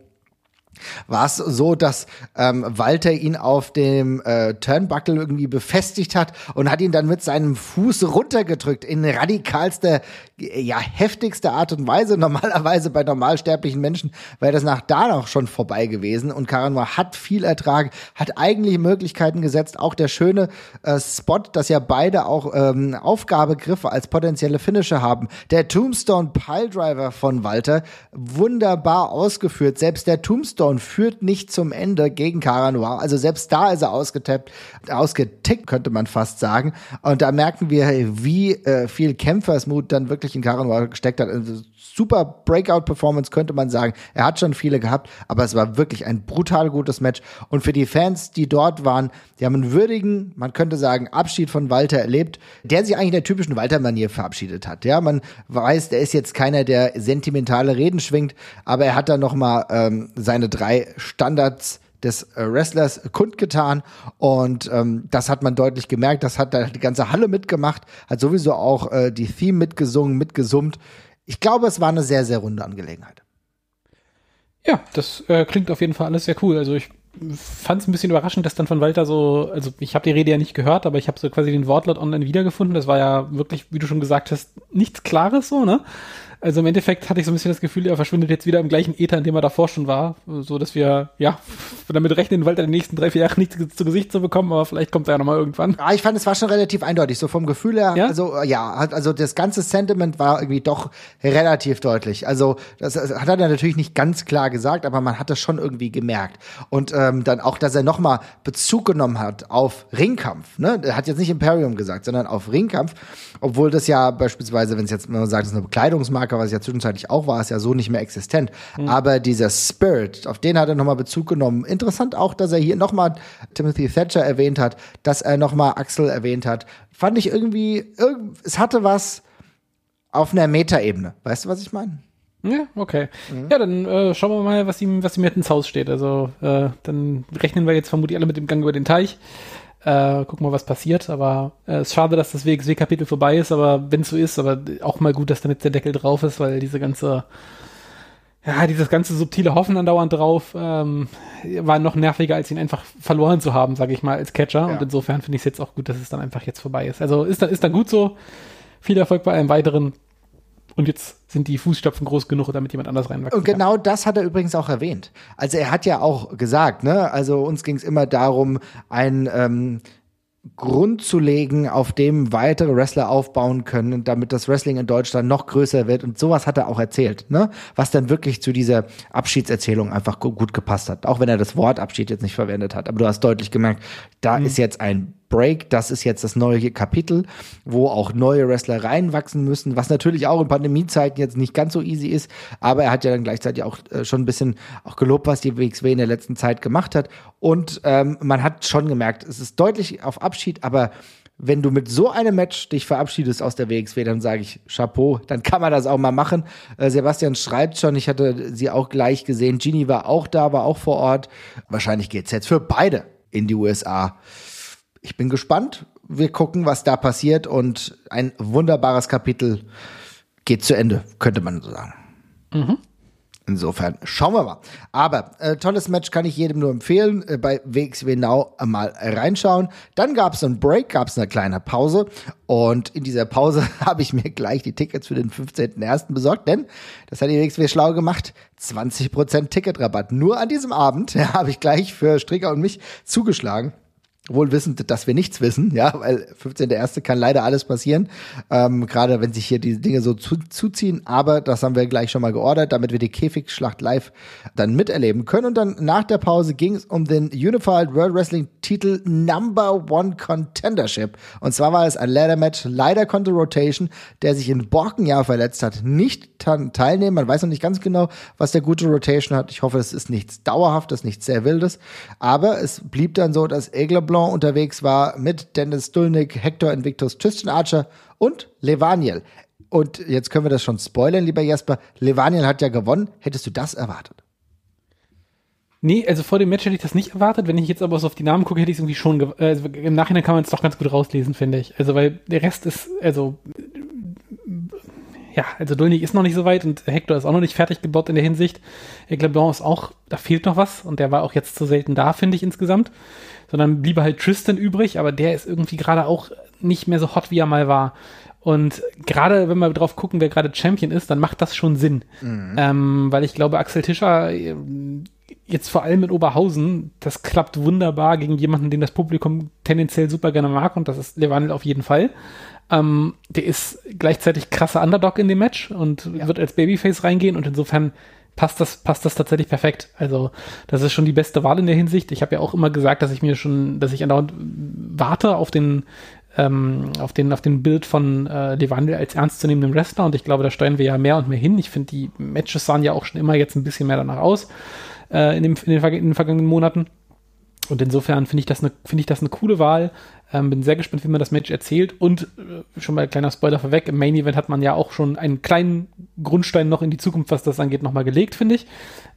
war es so, dass ähm, Walter ihn auf dem äh, Turnbuckle irgendwie befestigt hat und hat ihn dann mit seinem Fuß runtergedrückt in radikalster, ja, heftigster Art und Weise. <laughs> Normalerweise bei normalsterblichen Menschen wäre das nach da noch schon vorbei gewesen und Karanwa hat viel ertragen, hat eigentlich Möglichkeiten gesetzt. Auch der schöne äh, Spot, dass ja beide auch ähm, Aufgabegriffe als potenzielle Finisher haben. Der Tombstone Piledriver von Walter, wunderbar ausgeführt. Selbst der Tombstone und führt nicht zum Ende gegen Cara Noir. Also selbst da ist er ausgetappt, ausgetickt, könnte man fast sagen. Und da merken wir, wie äh, viel Kämpfersmut dann wirklich in Cara Noir gesteckt hat. Also super Breakout-Performance, könnte man sagen. Er hat schon viele gehabt, aber es war wirklich ein brutal gutes Match. Und für die Fans, die dort waren, die haben einen würdigen, man könnte sagen, Abschied von Walter erlebt, der sich eigentlich in der typischen Walter-Manier verabschiedet hat. Ja, man weiß, der ist jetzt keiner, der sentimentale Reden schwingt, aber er hat dann noch mal ähm, seine drei Standards des äh, Wrestlers kundgetan und ähm, das hat man deutlich gemerkt. Das hat da die ganze Halle mitgemacht, hat sowieso auch äh, die Theme mitgesungen, mitgesummt. Ich glaube, es war eine sehr, sehr runde Angelegenheit. Ja, das äh, klingt auf jeden Fall alles sehr cool. Also ich fand es ein bisschen überraschend, dass dann von Walter so, also ich habe die Rede ja nicht gehört, aber ich habe so quasi den Wortlaut online wiedergefunden. Das war ja wirklich, wie du schon gesagt hast, nichts Klares so, ne? Also im Endeffekt hatte ich so ein bisschen das Gefühl, er verschwindet jetzt wieder im gleichen Äther, in dem er davor schon war. So dass wir, ja, <laughs> damit rechnen, Walter in den nächsten drei, vier Jahren nichts zu Gesicht zu bekommen, aber vielleicht kommt er ja nochmal irgendwann. Ja, ich fand, es war schon relativ eindeutig, so vom Gefühl her. Ja? Also, ja, also das ganze Sentiment war irgendwie doch relativ deutlich. Also, das, das hat er natürlich nicht ganz klar gesagt, aber man hat das schon irgendwie gemerkt. Und ähm, dann auch, dass er nochmal Bezug genommen hat auf Ringkampf. Ne? Er hat jetzt nicht Imperium gesagt, sondern auf Ringkampf. Obwohl das ja beispielsweise, wenn es jetzt, wenn man sagt, es ist eine Bekleidungsmarke, Parker, was ja zwischenzeitlich auch war, ist ja so nicht mehr existent. Mhm. Aber dieser Spirit, auf den hat er nochmal Bezug genommen. Interessant auch, dass er hier nochmal Timothy Thatcher erwähnt hat, dass er nochmal Axel erwähnt hat. Fand ich irgendwie, es hatte was auf einer Metaebene. Weißt du, was ich meine? Ja, okay. Mhm. Ja, dann äh, schauen wir mal, was ihm, was ihm jetzt ins Haus steht. Also äh, dann rechnen wir jetzt vermutlich alle mit dem Gang über den Teich. Äh, gucken wir, was passiert. Aber äh, es ist schade, dass das WXW-Kapitel vorbei ist, aber wenn es so ist, aber auch mal gut, dass da jetzt der Deckel drauf ist, weil diese ganze, ja, dieses ganze subtile Hoffen andauernd drauf ähm, war noch nerviger, als ihn einfach verloren zu haben, sage ich mal, als Catcher. Ja. Und insofern finde ich es jetzt auch gut, dass es dann einfach jetzt vorbei ist. Also ist dann, ist dann gut so. Viel Erfolg bei einem weiteren. Und jetzt sind die Fußstapfen groß genug, damit jemand anders reinwachsen Und genau kann. das hat er übrigens auch erwähnt. Also er hat ja auch gesagt, ne, also uns ging es immer darum, ein ähm, Grund zu legen, auf dem weitere Wrestler aufbauen können, damit das Wrestling in Deutschland noch größer wird. Und sowas hat er auch erzählt, ne? Was dann wirklich zu dieser Abschiedserzählung einfach gut gepasst hat. Auch wenn er das Wort Abschied jetzt nicht verwendet hat. Aber du hast deutlich gemerkt, da mhm. ist jetzt ein Break, das ist jetzt das neue Kapitel, wo auch neue Wrestler reinwachsen müssen, was natürlich auch in Pandemiezeiten jetzt nicht ganz so easy ist, aber er hat ja dann gleichzeitig auch äh, schon ein bisschen auch gelobt, was die WXW in der letzten Zeit gemacht hat und ähm, man hat schon gemerkt, es ist deutlich auf Abschied, aber wenn du mit so einem Match dich verabschiedest aus der WXW, dann sage ich Chapeau, dann kann man das auch mal machen. Äh, Sebastian schreibt schon, ich hatte sie auch gleich gesehen. Genie war auch da, war auch vor Ort. Wahrscheinlich geht's jetzt für beide in die USA ich bin gespannt. Wir gucken, was da passiert und ein wunderbares Kapitel geht zu Ende, könnte man so sagen. Mhm. Insofern schauen wir mal. Aber äh, tolles Match kann ich jedem nur empfehlen. Äh, bei WXW Now mal reinschauen. Dann gab es einen Break, gab es eine kleine Pause. Und in dieser Pause <laughs> habe ich mir gleich die Tickets für den 15.01. besorgt, denn das hat die WXW schlau gemacht. 20% Ticketrabatt. Nur an diesem Abend ja, <laughs> habe ich gleich für Stricker und mich zugeschlagen wohl wissend, dass wir nichts wissen, ja, weil 15.1. kann leider alles passieren, ähm, gerade wenn sich hier die Dinge so zu, zuziehen, aber das haben wir gleich schon mal geordert, damit wir die Käfigschlacht live dann miterleben können. Und dann nach der Pause ging es um den Unified World Wrestling Titel Number One Contendership. Und zwar war es ein Ladder Match, leider konnte Rotation, der sich in Borkenjahr verletzt hat, nicht teilnehmen, man weiß noch nicht ganz genau, was der gute Rotation hat, ich hoffe, es ist nichts Dauerhaftes, nichts sehr Wildes, aber es blieb dann so, dass Egler LeBlanc unterwegs war mit Dennis Dulnik, Hector Invictus, Tristan Archer und Levaniel. Und jetzt können wir das schon spoilern, lieber Jasper. Levaniel hat ja gewonnen. Hättest du das erwartet? Nee, also vor dem Match hätte ich das nicht erwartet. Wenn ich jetzt aber so auf die Namen gucke, hätte ich es irgendwie schon. Äh, also Im Nachhinein kann man es doch ganz gut rauslesen, finde ich. Also, weil der Rest ist, also. Ja, also Dulnik ist noch nicht so weit und Hector ist auch noch nicht fertig gebaut in der Hinsicht. Egleblanc ist auch, da fehlt noch was und der war auch jetzt zu selten da, finde ich insgesamt. Sondern blieb halt Tristan übrig, aber der ist irgendwie gerade auch nicht mehr so hot, wie er mal war. Und gerade wenn wir drauf gucken, wer gerade Champion ist, dann macht das schon Sinn. Mhm. Ähm, weil ich glaube, Axel Tischer jetzt vor allem in Oberhausen, das klappt wunderbar gegen jemanden, den das Publikum tendenziell super gerne mag und das ist Levandel auf jeden Fall. Ähm, der ist gleichzeitig krasser Underdog in dem Match und ja. wird als Babyface reingehen und insofern passt das, passt das tatsächlich perfekt. Also, das ist schon die beste Wahl in der Hinsicht. Ich habe ja auch immer gesagt, dass ich mir schon, dass ich andauernd warte auf den, ähm, auf den, auf den Bild von äh, Levandel als ernstzunehmenden Wrestler und ich glaube, da steuern wir ja mehr und mehr hin. Ich finde, die Matches sahen ja auch schon immer jetzt ein bisschen mehr danach aus äh, in, dem, in, den, in den vergangenen Monaten. Und insofern finde ich das eine finde ich das eine coole Wahl. Ähm, bin sehr gespannt, wie man das Match erzählt. Und äh, schon mal ein kleiner Spoiler vorweg: Im Main Event hat man ja auch schon einen kleinen Grundstein noch in die Zukunft, was das angeht, nochmal gelegt, finde ich.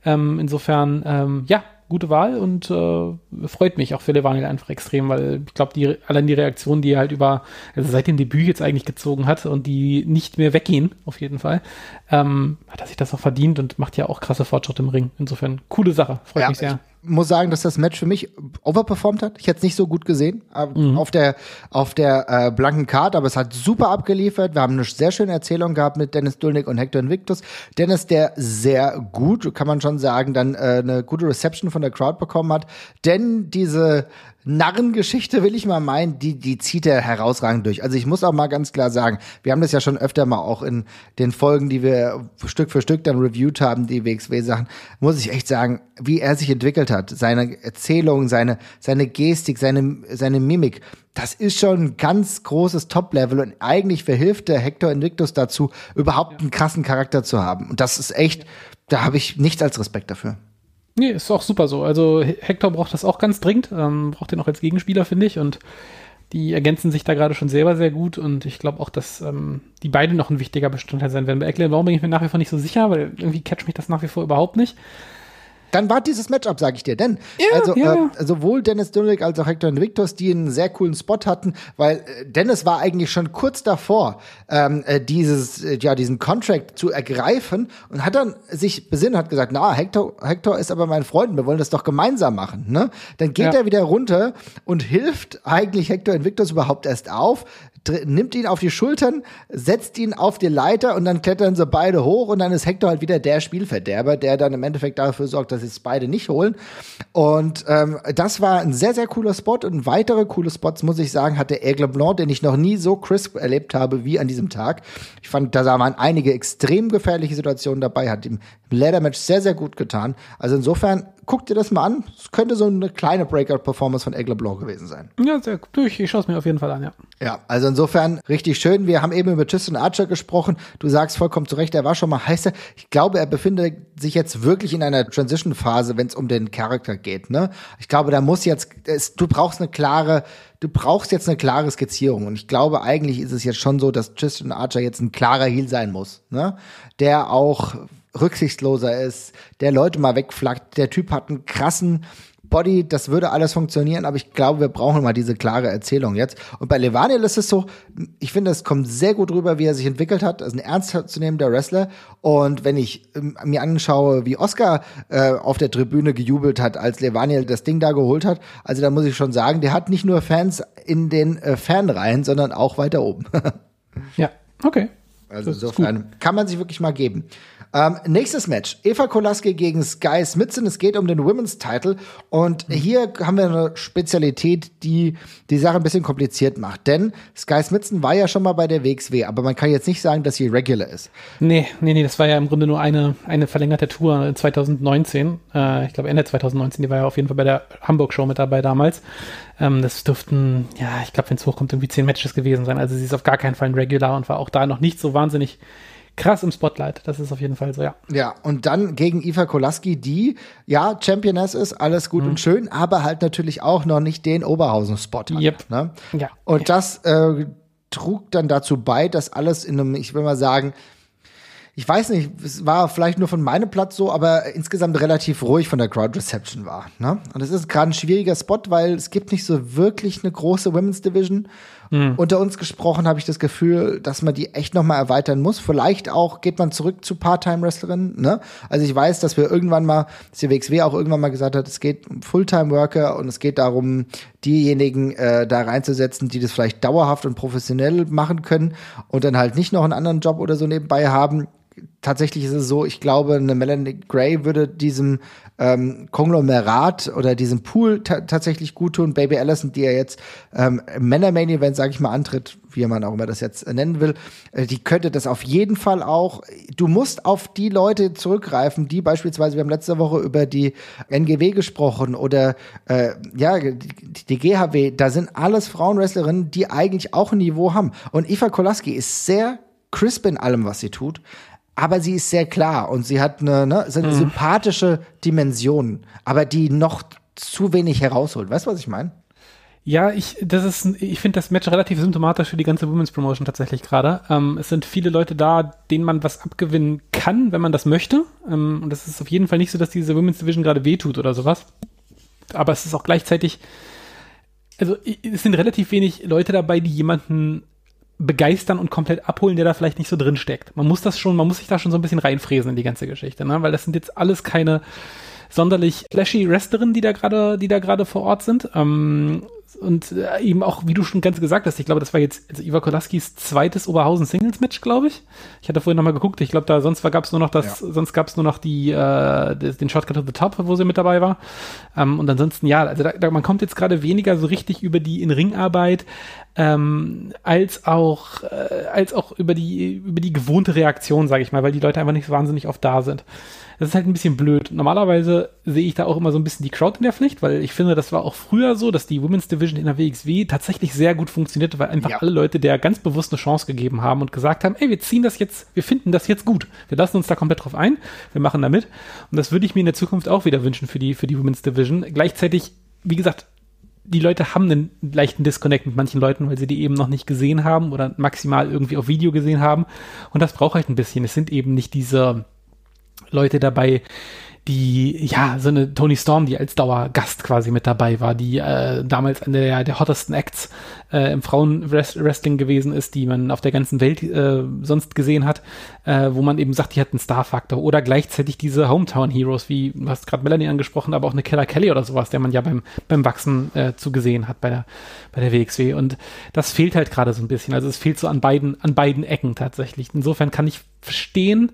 Ähm, insofern, ähm, ja, gute Wahl und äh, freut mich auch für Levanil einfach extrem, weil ich glaube, die, allein die Reaktion, die er halt über, also seit dem Debüt jetzt eigentlich gezogen hat und die nicht mehr weggehen, auf jeden Fall, ähm, hat er sich das auch verdient und macht ja auch krasse Fortschritte im Ring. Insofern, coole Sache, freut ja, mich sehr muss sagen, dass das Match für mich overperformed hat. Ich hätte es nicht so gut gesehen mhm. auf der auf der äh, blanken Karte, aber es hat super abgeliefert. Wir haben eine sehr schöne Erzählung gehabt mit Dennis Dulnik und Hector Invictus. Dennis, der sehr gut, kann man schon sagen, dann äh, eine gute Reception von der Crowd bekommen hat, denn diese Narrengeschichte, will ich mal meinen, die, die zieht er herausragend durch. Also ich muss auch mal ganz klar sagen, wir haben das ja schon öfter mal auch in den Folgen, die wir Stück für Stück dann reviewed haben, die WXW-Sachen, muss ich echt sagen, wie er sich entwickelt hat, seine Erzählung, seine, seine Gestik, seine, seine Mimik, das ist schon ein ganz großes Top-Level und eigentlich verhilft der Hector Invictus dazu, überhaupt einen krassen Charakter zu haben. Und das ist echt, da habe ich nichts als Respekt dafür. Nee, ist auch super so. Also Hector braucht das auch ganz dringend, ähm, braucht den auch als Gegenspieler, finde ich. Und die ergänzen sich da gerade schon selber sehr gut. Und ich glaube auch, dass ähm, die beiden noch ein wichtiger Bestandteil sein werden. Bei Eckler Warum bin ich mir nach wie vor nicht so sicher, weil irgendwie catcht mich das nach wie vor überhaupt nicht dann war dieses Matchup, sage ich dir. Denn ja, also ja. Äh, sowohl Dennis Dullig als auch Hector Invictus, die einen sehr coolen Spot hatten, weil äh, Dennis war eigentlich schon kurz davor, ähm, äh, dieses, äh, ja, diesen Contract zu ergreifen und hat dann sich besinnt, hat gesagt, na, Hector, Hector ist aber mein Freund, wir wollen das doch gemeinsam machen. Ne? Dann geht ja. er wieder runter und hilft eigentlich Hector Invictus überhaupt erst auf, nimmt ihn auf die Schultern, setzt ihn auf die Leiter und dann klettern sie beide hoch und dann ist Hector halt wieder der Spielverderber, der dann im Endeffekt dafür sorgt, dass sie es beide nicht holen. Und ähm, das war ein sehr, sehr cooler Spot und weitere coole Spots, muss ich sagen, hat der Aigle Blanc, den ich noch nie so crisp erlebt habe wie an diesem Tag. Ich fand, da waren einige extrem gefährliche Situationen dabei, hat ihm im Leather-Match sehr, sehr gut getan. Also insofern guck dir das mal an. Es könnte so eine kleine Breakout-Performance von Aigle Blanc gewesen sein. Ja, sehr gut. Ich, ich schaue es mir auf jeden Fall an, ja. Ja, also insofern richtig schön. Wir haben eben über Tristan Archer gesprochen. Du sagst vollkommen zu Recht, er war schon mal heißer. Ich glaube, er befindet sich jetzt wirklich in einer Transition-Phase, wenn es um den Charakter geht. Ne? Ich glaube, da muss jetzt, es, du brauchst eine klare, du brauchst jetzt eine klare Skizzierung. Und ich glaube, eigentlich ist es jetzt schon so, dass Tristan Archer jetzt ein klarer Heal sein muss. Ne? Der auch rücksichtsloser ist, der Leute mal wegflaggt. Der Typ hat einen krassen Body, das würde alles funktionieren, aber ich glaube, wir brauchen mal diese klare Erzählung jetzt. Und bei Levaniel ist es so, ich finde, es kommt sehr gut rüber, wie er sich entwickelt hat. Er ist ein ernstzunehmender Wrestler. Und wenn ich ähm, mir anschaue, wie Oscar äh, auf der Tribüne gejubelt hat, als Levaniel das Ding da geholt hat, also da muss ich schon sagen, der hat nicht nur Fans in den äh, Fanreihen, sondern auch weiter oben. <laughs> ja, okay. Also insofern kann man sich wirklich mal geben. Ähm, nächstes Match. Eva Kolaski gegen Sky Smithson. Es geht um den Women's Title. Und hier haben wir eine Spezialität, die die Sache ein bisschen kompliziert macht. Denn Sky Smithson war ja schon mal bei der WXW, aber man kann jetzt nicht sagen, dass sie regular ist. Nee, nee, nee, das war ja im Grunde nur eine, eine verlängerte Tour 2019. Äh, ich glaube Ende 2019, die war ja auf jeden Fall bei der Hamburg Show mit dabei damals. Ähm, das dürften, ja, ich glaube, wenn es hochkommt, irgendwie zehn Matches gewesen sein. Also sie ist auf gar keinen Fall ein Regular und war auch da noch nicht so wahnsinnig krass im Spotlight. Das ist auf jeden Fall so, ja. Ja, und dann gegen Iva Kolaski, die ja Championess ist, alles gut mhm. und schön, aber halt natürlich auch noch nicht den Oberhausen-Spot hat. Yep. Ne? Ja. Und ja. das äh, trug dann dazu bei, dass alles in einem, ich will mal sagen, ich weiß nicht, es war vielleicht nur von meinem Platz so, aber insgesamt relativ ruhig von der Crowd Reception war. Ne? Und es ist gerade ein schwieriger Spot, weil es gibt nicht so wirklich eine große Women's Division. Mhm. Unter uns gesprochen habe ich das Gefühl, dass man die echt noch mal erweitern muss. Vielleicht auch geht man zurück zu Part-Time-Wrestlerinnen. Ne? Also ich weiß, dass wir irgendwann mal, dass die WXW auch irgendwann mal gesagt hat, es geht um Fulltime-Worker und es geht darum, diejenigen äh, da reinzusetzen, die das vielleicht dauerhaft und professionell machen können und dann halt nicht noch einen anderen Job oder so nebenbei haben tatsächlich ist es so, ich glaube, eine Melanie Gray würde diesem ähm, Konglomerat oder diesem Pool tatsächlich gut tun. Baby Allison, die ja jetzt ähm, Männer-Main-Event, sage ich mal, antritt, wie man auch immer das jetzt nennen will, äh, die könnte das auf jeden Fall auch. Du musst auf die Leute zurückgreifen, die beispielsweise, wir haben letzte Woche über die NGW gesprochen oder äh, ja, die, die GHW, da sind alles Frauenwrestlerinnen, die eigentlich auch ein Niveau haben. Und Eva Kolaski ist sehr crisp in allem, was sie tut aber sie ist sehr klar und sie hat eine, ne, eine mhm. sympathische Dimension, aber die noch zu wenig herausholt. Weißt du, was ich meine? Ja, ich, das ist, ich finde das Match relativ symptomatisch für die ganze Women's Promotion tatsächlich gerade. Ähm, es sind viele Leute da, denen man was abgewinnen kann, wenn man das möchte. Ähm, und es ist auf jeden Fall nicht so, dass diese Women's Division gerade wehtut oder sowas. Aber es ist auch gleichzeitig, also es sind relativ wenig Leute dabei, die jemanden begeistern und komplett abholen, der da vielleicht nicht so drin steckt. Man muss das schon, man muss sich da schon so ein bisschen reinfräsen in die ganze Geschichte, ne? weil das sind jetzt alles keine sonderlich flashy Wrestlerinnen, die da gerade, die da gerade vor Ort sind. Ähm, und äh, eben auch, wie du schon ganz gesagt hast, ich glaube, das war jetzt also Iva Kolaskis zweites Oberhausen Singles Match, glaube ich. Ich hatte vorhin nochmal geguckt, ich glaube, da sonst gab es nur noch das, ja. sonst gab es nur noch die, äh, den Shortcut to the Top, wo sie mit dabei war. Ähm, und ansonsten, ja, also da, da, man kommt jetzt gerade weniger so richtig über die In-Ring-Arbeit, ähm, als auch, äh, als auch über die, über die gewohnte Reaktion, sage ich mal, weil die Leute einfach nicht so wahnsinnig oft da sind. Das ist halt ein bisschen blöd. Normalerweise sehe ich da auch immer so ein bisschen die Crowd in der Pflicht, weil ich finde, das war auch früher so, dass die Women's Division in der WXW tatsächlich sehr gut funktionierte, weil einfach ja. alle Leute der ganz bewusst eine Chance gegeben haben und gesagt haben, ey, wir ziehen das jetzt, wir finden das jetzt gut. Wir lassen uns da komplett drauf ein, wir machen da mit. Und das würde ich mir in der Zukunft auch wieder wünschen für die, für die Women's Division. Gleichzeitig, wie gesagt, die Leute haben einen leichten Disconnect mit manchen Leuten, weil sie die eben noch nicht gesehen haben oder maximal irgendwie auf Video gesehen haben. Und das braucht halt ein bisschen. Es sind eben nicht diese, Leute dabei, die, ja, so eine Tony Storm, die als Dauergast quasi mit dabei war, die äh, damals eine der, der hottesten Acts äh, im Frauenwrestling gewesen ist, die man auf der ganzen Welt äh, sonst gesehen hat, äh, wo man eben sagt, die hat einen Star-Faktor. Oder gleichzeitig diese Hometown-Heroes, wie du hast gerade Melanie angesprochen, aber auch eine Killer Kelly oder sowas, der man ja beim, beim Wachsen äh, zu gesehen hat bei der, bei der WXW. Und das fehlt halt gerade so ein bisschen. Also es fehlt so an beiden, an beiden Ecken tatsächlich. Insofern kann ich verstehen,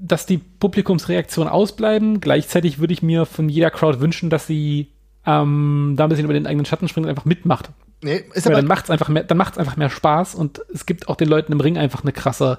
dass die Publikumsreaktionen ausbleiben. Gleichzeitig würde ich mir von jeder Crowd wünschen, dass sie ähm, da ein bisschen über den eigenen Schatten springt und einfach mitmacht. Nee, ist Weil aber dann macht's einfach mehr, dann macht's einfach mehr Spaß und es gibt auch den Leuten im Ring einfach eine krasse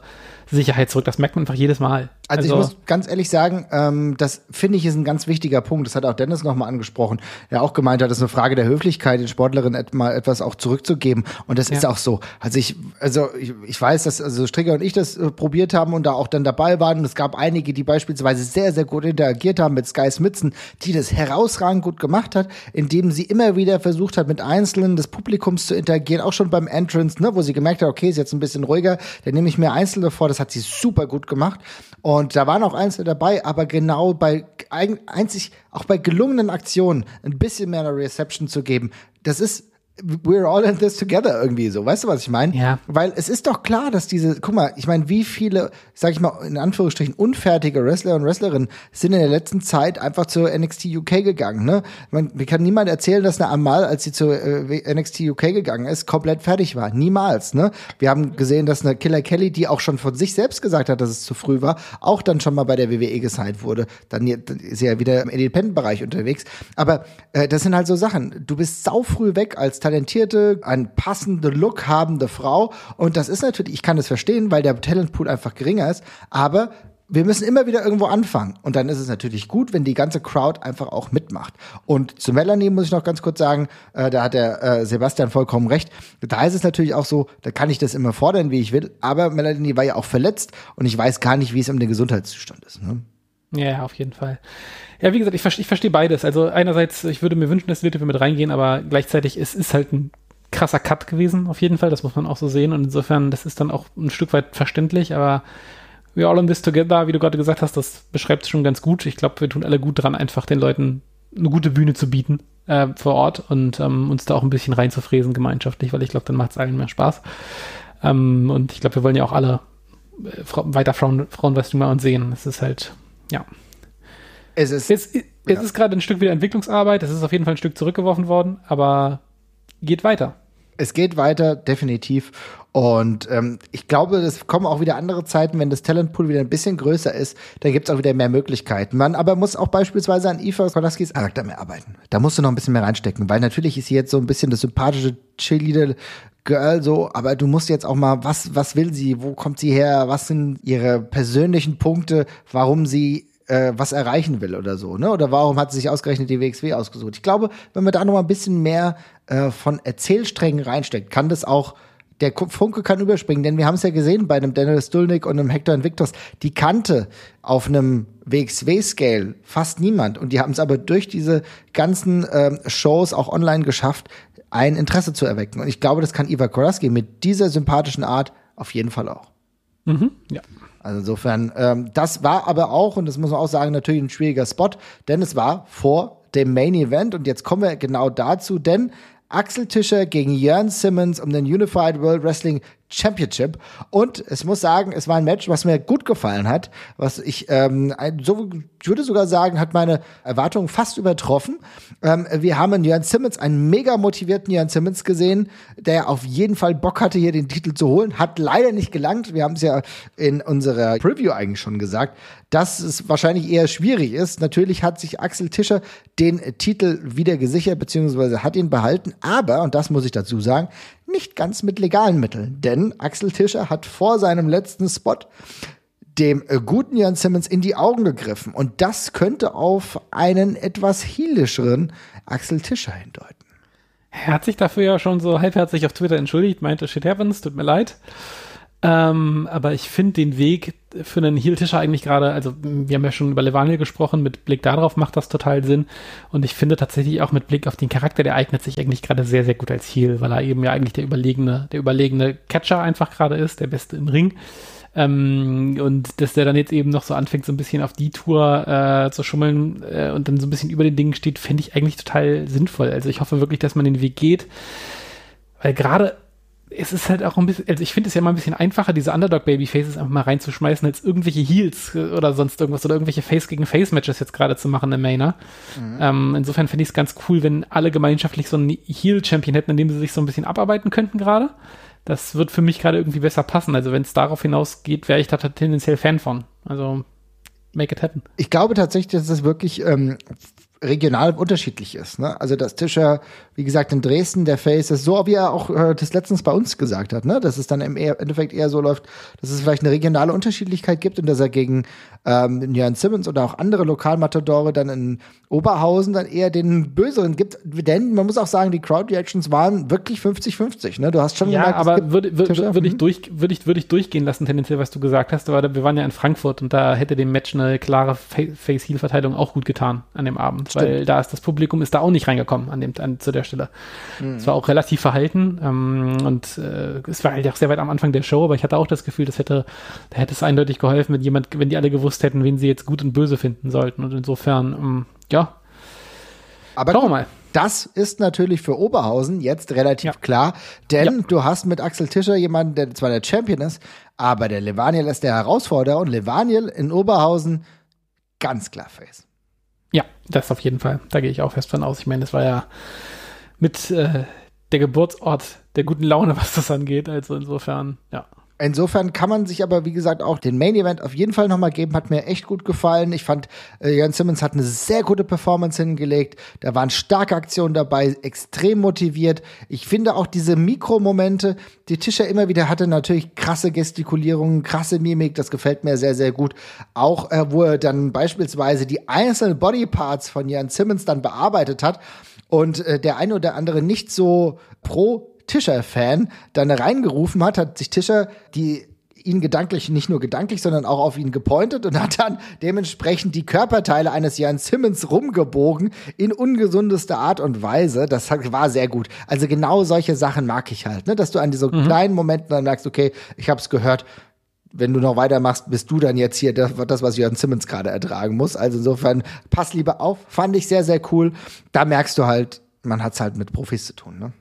Sicherheit zurück. Das merkt man einfach jedes Mal. Also, also ich muss ganz ehrlich sagen, ähm, das finde ich ist ein ganz wichtiger Punkt. Das hat auch Dennis nochmal angesprochen, der auch gemeint hat, das ist eine Frage der Höflichkeit, den Sportlerinnen et mal etwas auch zurückzugeben. Und das ja. ist auch so. Also ich, also ich, ich weiß, dass also Stricker und ich das äh, probiert haben und da auch dann dabei waren. Und es gab einige, die beispielsweise sehr, sehr gut interagiert haben mit Sky Smitzen, die das herausragend gut gemacht hat, indem sie immer wieder versucht hat, mit Einzelnen des Publikums zu interagieren, auch schon beim Entrance, ne, wo sie gemerkt hat, okay, ist jetzt ein bisschen ruhiger, dann nehme ich mir Einzelne vor. Das hat sie super gut gemacht. Und da waren auch Einzelne dabei, aber genau bei einzig, auch bei gelungenen Aktionen ein bisschen mehr Reception zu geben, das ist we're all in this together irgendwie so. Weißt du, was ich meine? Ja. Weil es ist doch klar, dass diese, guck mal, ich meine, wie viele, sag ich mal, in Anführungsstrichen unfertige Wrestler und Wrestlerinnen sind in der letzten Zeit einfach zur NXT UK gegangen, ne? Man, mir kann niemand erzählen, dass eine Amal, als sie zur äh, NXT UK gegangen ist, komplett fertig war. Niemals, ne? Wir haben gesehen, dass eine Killer Kelly, die auch schon von sich selbst gesagt hat, dass es zu früh war, auch dann schon mal bei der WWE gesigned wurde. Dann ist sie ja wieder im Independent-Bereich unterwegs. Aber äh, das sind halt so Sachen. Du bist sau früh weg als talentierte, einen passenden Look habende Frau. Und das ist natürlich, ich kann das verstehen, weil der Talentpool einfach geringer ist. Aber wir müssen immer wieder irgendwo anfangen. Und dann ist es natürlich gut, wenn die ganze Crowd einfach auch mitmacht. Und zu Melanie muss ich noch ganz kurz sagen, äh, da hat der äh, Sebastian vollkommen recht. Da ist es natürlich auch so, da kann ich das immer fordern, wie ich will. Aber Melanie war ja auch verletzt und ich weiß gar nicht, wie es um den Gesundheitszustand ist. Ne? Ja, auf jeden Fall. Ja, wie gesagt, ich, verstehe beides. Also einerseits, ich würde mir wünschen, dass Leute mit reingehen, aber gleichzeitig, es ist halt ein krasser Cut gewesen, auf jeden Fall. Das muss man auch so sehen. Und insofern, das ist dann auch ein Stück weit verständlich, aber we all in this together, wie du gerade gesagt hast, das beschreibt es schon ganz gut. Ich glaube, wir tun alle gut dran, einfach den Leuten eine gute Bühne zu bieten äh, vor Ort und ähm, uns da auch ein bisschen reinzufräsen gemeinschaftlich, weil ich glaube, dann macht es allen mehr Spaß. Ähm, und ich glaube, wir wollen ja auch alle äh, weiter Frauen, Frauenwrestling mal und sehen. Es ist halt, ja. Es ist, es, es ja. ist gerade ein Stück wieder Entwicklungsarbeit. Es ist auf jeden Fall ein Stück zurückgeworfen worden, aber geht weiter. Es geht weiter, definitiv. Und ähm, ich glaube, es kommen auch wieder andere Zeiten, wenn das Talentpool wieder ein bisschen größer ist, da gibt es auch wieder mehr Möglichkeiten. Man aber muss auch beispielsweise an Eva Kolaskis Charakter mehr arbeiten. Da musst du noch ein bisschen mehr reinstecken, weil natürlich ist sie jetzt so ein bisschen das sympathische Cheerleader Girl so, aber du musst jetzt auch mal, was, was will sie, wo kommt sie her, was sind ihre persönlichen Punkte, warum sie äh, was erreichen will oder so, ne? Oder warum hat sie sich ausgerechnet die WXW ausgesucht? Ich glaube, wenn man da noch mal ein bisschen mehr äh, von Erzählsträngen reinsteckt, kann das auch der Funke kann überspringen, denn wir haben es ja gesehen bei einem Daniel Stulnik und einem Hector Invictus, die kannte auf einem WXW-Scale fast niemand und die haben es aber durch diese ganzen ähm, Shows auch online geschafft, ein Interesse zu erwecken. Und ich glaube, das kann Iva Koraski mit dieser sympathischen Art auf jeden Fall auch. Mhm, ja. Also insofern, ähm, das war aber auch, und das muss man auch sagen, natürlich ein schwieriger Spot, denn es war vor dem Main Event und jetzt kommen wir genau dazu, denn Axel Tischer gegen Jörn Simmons um den Unified World Wrestling Championship. Und es muss sagen, es war ein Match, was mir gut gefallen hat, was ich ähm, so ich würde sogar sagen, hat meine Erwartungen fast übertroffen. Ähm, wir haben in Jörn Simmons einen mega motivierten Jörn Simmons gesehen, der auf jeden Fall Bock hatte, hier den Titel zu holen. Hat leider nicht gelangt. Wir haben es ja in unserer Preview eigentlich schon gesagt, dass es wahrscheinlich eher schwierig ist. Natürlich hat sich Axel Tischer den Titel wieder gesichert, beziehungsweise hat ihn behalten. Aber, und das muss ich dazu sagen, nicht ganz mit legalen Mitteln. Denn Axel Tischer hat vor seinem letzten Spot dem äh, guten Jan Simmons in die Augen gegriffen. Und das könnte auf einen etwas heelischeren Axel Tischer hindeuten. Er hat sich dafür ja schon so halbherzig auf Twitter entschuldigt, meinte, shit happens, tut mir leid. Ähm, aber ich finde den Weg für einen Heel-Tischer eigentlich gerade, also wir haben ja schon über Levaniel gesprochen, mit Blick darauf macht das total Sinn. Und ich finde tatsächlich auch mit Blick auf den Charakter, der eignet sich eigentlich gerade sehr, sehr gut als Heel, weil er eben ja eigentlich der überlegene, der überlegene Catcher einfach gerade ist, der Beste im Ring. Ähm, und dass der dann jetzt eben noch so anfängt, so ein bisschen auf die Tour äh, zu schummeln äh, und dann so ein bisschen über den Dingen steht, finde ich eigentlich total sinnvoll. Also ich hoffe wirklich, dass man den Weg geht. Weil gerade es ist halt auch ein bisschen, also ich finde es ja mal ein bisschen einfacher, diese Underdog-Baby-Faces einfach mal reinzuschmeißen, als irgendwelche Heels oder sonst irgendwas oder irgendwelche Face-gegen-Face-Matches jetzt gerade zu machen im Mainer. Mhm. Ähm, insofern finde ich es ganz cool, wenn alle gemeinschaftlich so einen Heel-Champion hätten, in dem sie sich so ein bisschen abarbeiten könnten gerade. Das wird für mich gerade irgendwie besser passen. Also wenn es darauf hinausgeht, wäre ich da tendenziell Fan von. Also make it happen. Ich glaube tatsächlich, dass das wirklich ähm, regional unterschiedlich ist. Ne? Also dass Tischer, wie gesagt, in Dresden der Face ist so, wie er auch äh, das letztens bei uns gesagt hat, ne? dass es dann im Endeffekt eher so läuft, dass es vielleicht eine regionale Unterschiedlichkeit gibt und dass er gegen ähm, Jan Simmons oder auch andere Lokalmatadore dann in Oberhausen dann eher den Böseren gibt. Denn man muss auch sagen, die Crowd Reactions waren wirklich 50-50. Ne? Du hast schon ja, gemerkt, aber würde würd, würd ich, durch, würd ich, würd ich durchgehen lassen, tendenziell, was du gesagt hast. Aber wir waren ja in Frankfurt und da hätte dem Match eine klare Face-Heel-Verteilung auch gut getan an dem Abend. Stimmt. weil da ist das Publikum ist da auch nicht reingekommen an dem an, zu der Stelle. Mhm. Es war auch relativ verhalten ähm, und äh, es war halt auch sehr weit am Anfang der Show, aber ich hatte auch das Gefühl, das hätte, da hätte es eindeutig geholfen, wenn jemand, wenn die alle gewusst hätten, wen sie jetzt gut und böse finden sollten. Und insofern, ähm, ja. Aber Schauen wir mal. Das ist natürlich für Oberhausen jetzt relativ ja. klar, denn ja. du hast mit Axel Tischer jemanden, der zwar der Champion ist, aber der Levaniel ist der Herausforderer und Levaniel in Oberhausen ganz klar Face. Das auf jeden Fall. Da gehe ich auch fest von aus. Ich meine, das war ja mit äh, der Geburtsort der guten Laune, <laughs> was das angeht. Also insofern, ja. Insofern kann man sich aber, wie gesagt, auch den Main Event auf jeden Fall nochmal geben. Hat mir echt gut gefallen. Ich fand, äh, Jan Simmons hat eine sehr gute Performance hingelegt. Da waren starke Aktionen dabei, extrem motiviert. Ich finde auch diese Mikromomente, die Tischer immer wieder hatte, natürlich krasse Gestikulierungen, krasse Mimik. Das gefällt mir sehr, sehr gut. Auch, äh, wo er dann beispielsweise die einzelnen Bodyparts von Jan Simmons dann bearbeitet hat und äh, der eine oder andere nicht so pro Tischer-Fan dann reingerufen hat, hat sich Tischer die ihn gedanklich, nicht nur gedanklich, sondern auch auf ihn gepointet und hat dann dementsprechend die Körperteile eines Jan Simmons rumgebogen in ungesundester Art und Weise. Das war sehr gut. Also genau solche Sachen mag ich halt, ne? dass du an diesen mhm. kleinen Momenten dann merkst, okay, ich habe es gehört, wenn du noch weitermachst, bist du dann jetzt hier das, das was Jörn Simmons gerade ertragen muss. Also insofern, pass lieber auf. Fand ich sehr, sehr cool. Da merkst du halt, man hat es halt mit Profis zu tun, ne?